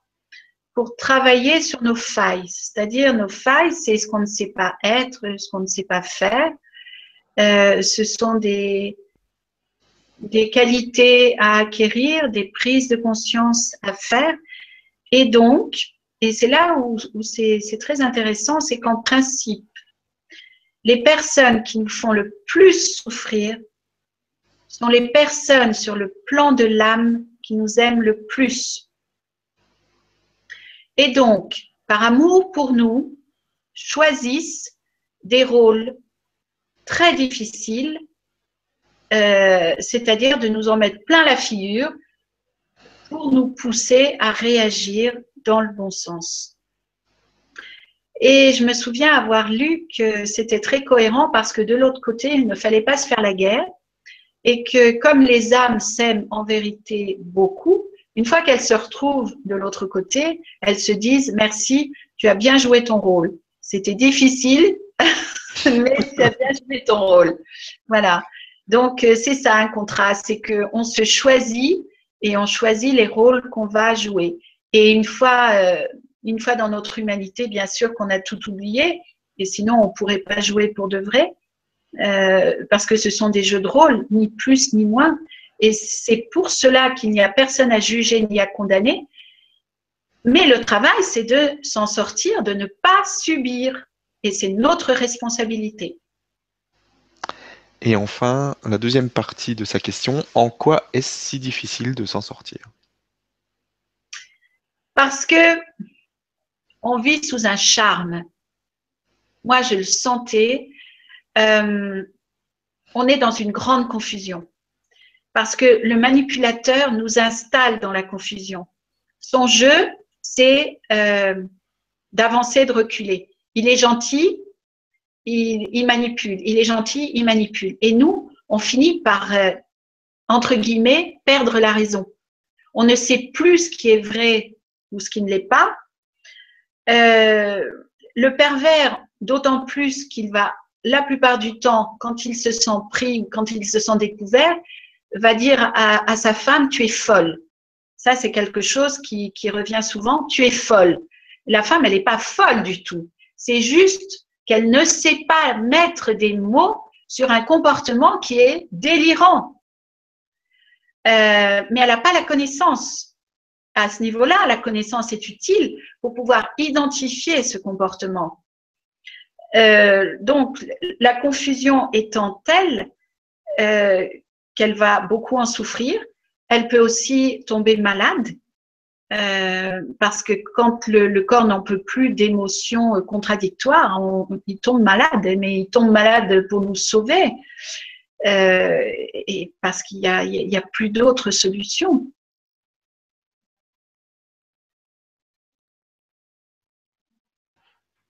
pour travailler sur nos failles. C'est-à-dire, nos failles, c'est ce qu'on ne sait pas être, ce qu'on ne sait pas faire. Euh, ce sont des, des qualités à acquérir, des prises de conscience à faire. Et donc, et c'est là où, où c'est très intéressant, c'est qu'en principe, les personnes qui nous font le plus souffrir, sont les personnes sur le plan de l'âme qui nous aiment le plus. Et donc, par amour pour nous, choisissent des rôles très difficiles, euh, c'est-à-dire de nous en mettre plein la figure pour nous pousser à réagir dans le bon sens. Et je me souviens avoir lu que c'était très cohérent parce que de l'autre côté, il ne fallait pas se faire la guerre, et que comme les âmes s'aiment en vérité beaucoup, une fois qu'elles se retrouvent de l'autre côté, elles se disent merci, tu as bien joué ton rôle. C'était difficile, mais tu as bien joué ton rôle. Voilà. Donc euh, c'est ça un contrat, c'est qu'on se choisit et on choisit les rôles qu'on va jouer. Et une fois, euh, une fois dans notre humanité, bien sûr qu'on a tout oublié, et sinon on pourrait pas jouer pour de vrai. Euh, parce que ce sont des jeux de rôle, ni plus ni moins. Et c'est pour cela qu'il n'y a personne à juger ni à condamner. Mais le travail, c'est de s'en sortir, de ne pas subir. Et c'est notre responsabilité. Et enfin, la deuxième partie de sa question, en quoi est-ce si difficile de s'en sortir? Parce que on vit sous un charme. Moi, je le sentais euh, on est dans une grande confusion. Parce que le manipulateur nous installe dans la confusion. Son jeu, c'est euh, d'avancer, de reculer. Il est gentil, il, manipule. Il est gentil, il manipule. Et nous, on finit par, euh, entre guillemets, perdre la raison. On ne sait plus ce qui est vrai ou ce qui ne l'est pas. le pervers, d'autant plus qu'il va la plupart du temps, quand il se sent pris, quand il se sent découvert, va dire à, sa femme, tu es folle. Ça, c'est quelque chose qui, revient souvent, tu es folle. La femme, elle n'est pas folle du tout. C'est juste qu'elle ne sait pas mettre des mots sur un comportement qui est délirant. Euh, mais elle n'a pas la connaissance. À ce niveau-là, la connaissance est utile pour pouvoir identifier ce comportement. Euh, donc, la confusion étant telle euh, qu'elle va beaucoup en souffrir, elle peut aussi tomber malade. Euh, parce que quand le, corps n'en peut plus d'émotions contradictoires, il tombe malade, mais il tombe malade pour nous sauver, et parce qu'il n'y a, a, plus d'autres solutions.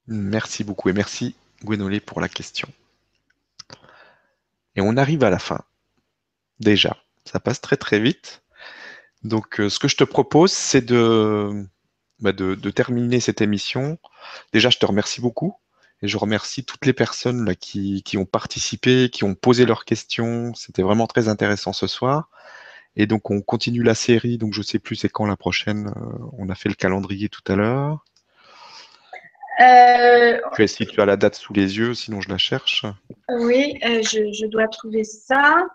Merci beaucoup et merci Gwenolé pour la question. Et on arrive à la fin. Déjà, ça passe très très vite. Donc euh, ce que je te propose, c'est de, bah, de, terminer cette émission. Déjà, je te remercie beaucoup. Et je remercie toutes les personnes qui, qui ont participé, qui ont posé leurs questions. C'était vraiment très intéressant ce soir. Et donc, on continue la série. Donc, je ne sais plus c'est quand la prochaine. on a fait le calendrier tout à l'heure. Euh, si tu as la date sous les yeux, sinon je la cherche. Oui, euh, je, dois trouver ça.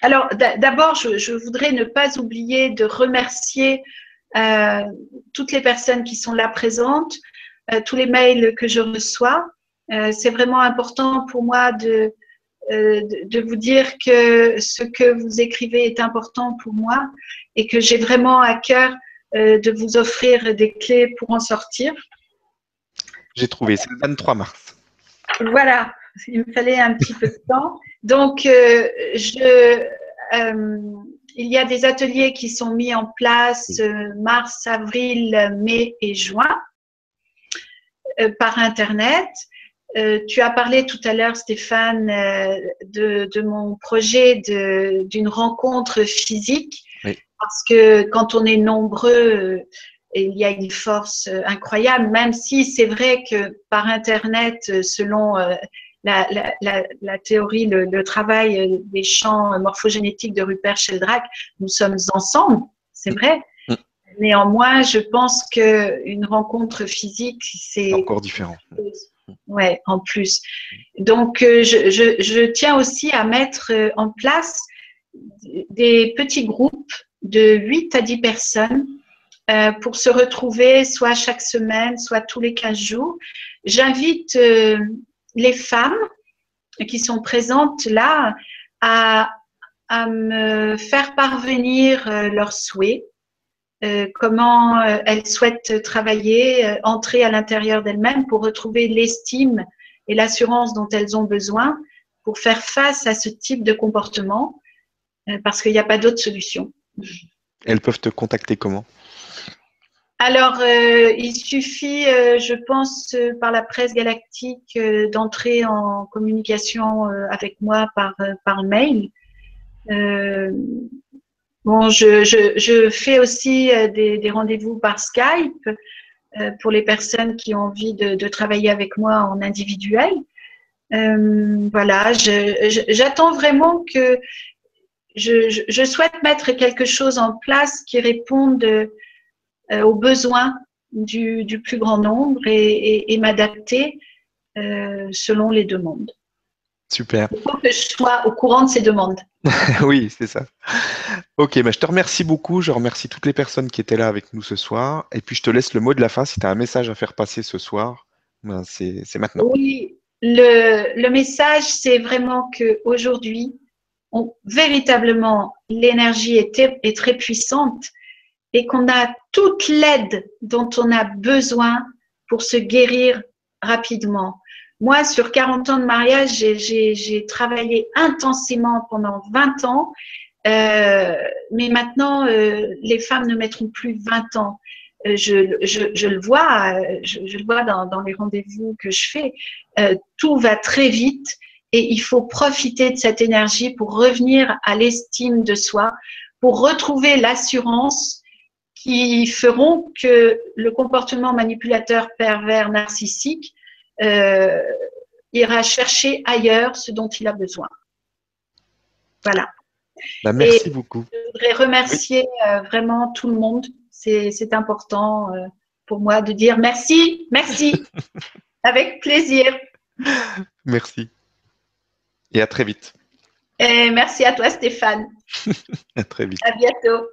Alors, d'abord, je, voudrais ne pas oublier de remercier euh, toutes les personnes qui sont là présentes, tous les mails que je reçois. C'est vraiment important pour moi de, de, vous dire que ce que vous écrivez est important pour moi et que j'ai vraiment à cœur de vous offrir des clés pour en sortir. J'ai trouvé, c'est le 23 mars. Voilà, il me fallait un petit peu de temps. Donc, euh, je, euh, il y a des ateliers qui sont mis en place euh, mars, avril, mai et juin par Internet. tu as parlé tout à l'heure, Stéphane, de, de, mon projet d'une rencontre physique. Parce que quand on est nombreux, il y a une force euh, incroyable, même si c'est vrai que par Internet, euh, selon euh, la, théorie, le, travail des champs morphogénétiques de Rupert Sheldrake, nous sommes ensemble, c'est vrai. Mm. Néanmoins, je pense qu'une rencontre physique, c'est encore différent. Ouais, en plus. Donc, je, je, tiens aussi à mettre en place des petits groupes de 8 à 10 personnes euh, pour se retrouver soit chaque semaine, soit tous les 15 jours. J'invite euh, les femmes qui sont présentes là à, me faire parvenir euh, leurs souhaits, comment elles souhaitent travailler, entrer à l'intérieur d'elles-mêmes pour retrouver l'estime et l'assurance dont elles ont besoin pour faire face à ce type de comportement, parce qu'il n'y a pas d'autre solution. Elles peuvent te contacter comment? Alors, euh, il suffit, euh, je pense, euh, par la presse galactique, d'entrer en communication avec moi par, par mail. bon, je, je, fais aussi des, des rendez-vous par Skype pour les personnes qui ont envie de, de travailler avec moi en individuel. voilà, j'attends vraiment que je, je, souhaite mettre quelque chose en place qui réponde aux besoins du, du, plus grand nombre et, et, m'adapter euh, selon les demandes. Super. Il faut que je sois au courant de ces demandes. oui, c'est ça. Ok, bah, je te remercie beaucoup. Je remercie toutes les personnes qui étaient là avec nous ce soir. Et puis, je te laisse le mot de la fin. Si tu as un message à faire passer ce soir, ben, c'est maintenant. Oui, le, le message, c'est vraiment qu'aujourd'hui, véritablement, l'énergie est, est, très puissante et qu'on a toute l'aide dont on a besoin pour se guérir rapidement. Moi, sur 40 ans de mariage, j'ai travaillé intensément pendant 20 ans, euh, mais maintenant, euh, les femmes ne mettront plus 20 ans. Euh, je, le vois, je, le vois dans, les rendez-vous que je fais. Tout va très vite et il faut profiter de cette énergie pour revenir à l'estime de soi, pour retrouver l'assurance qui feront que le comportement manipulateur pervers narcissique euh, ira chercher ailleurs ce dont il a besoin. Voilà. Bah, merci beaucoup. Je voudrais remercier euh, vraiment tout le monde. C'est important euh, pour moi de dire merci, merci, avec plaisir. Merci. Et à très vite. Et merci à toi, Stéphane. à très vite. À bientôt.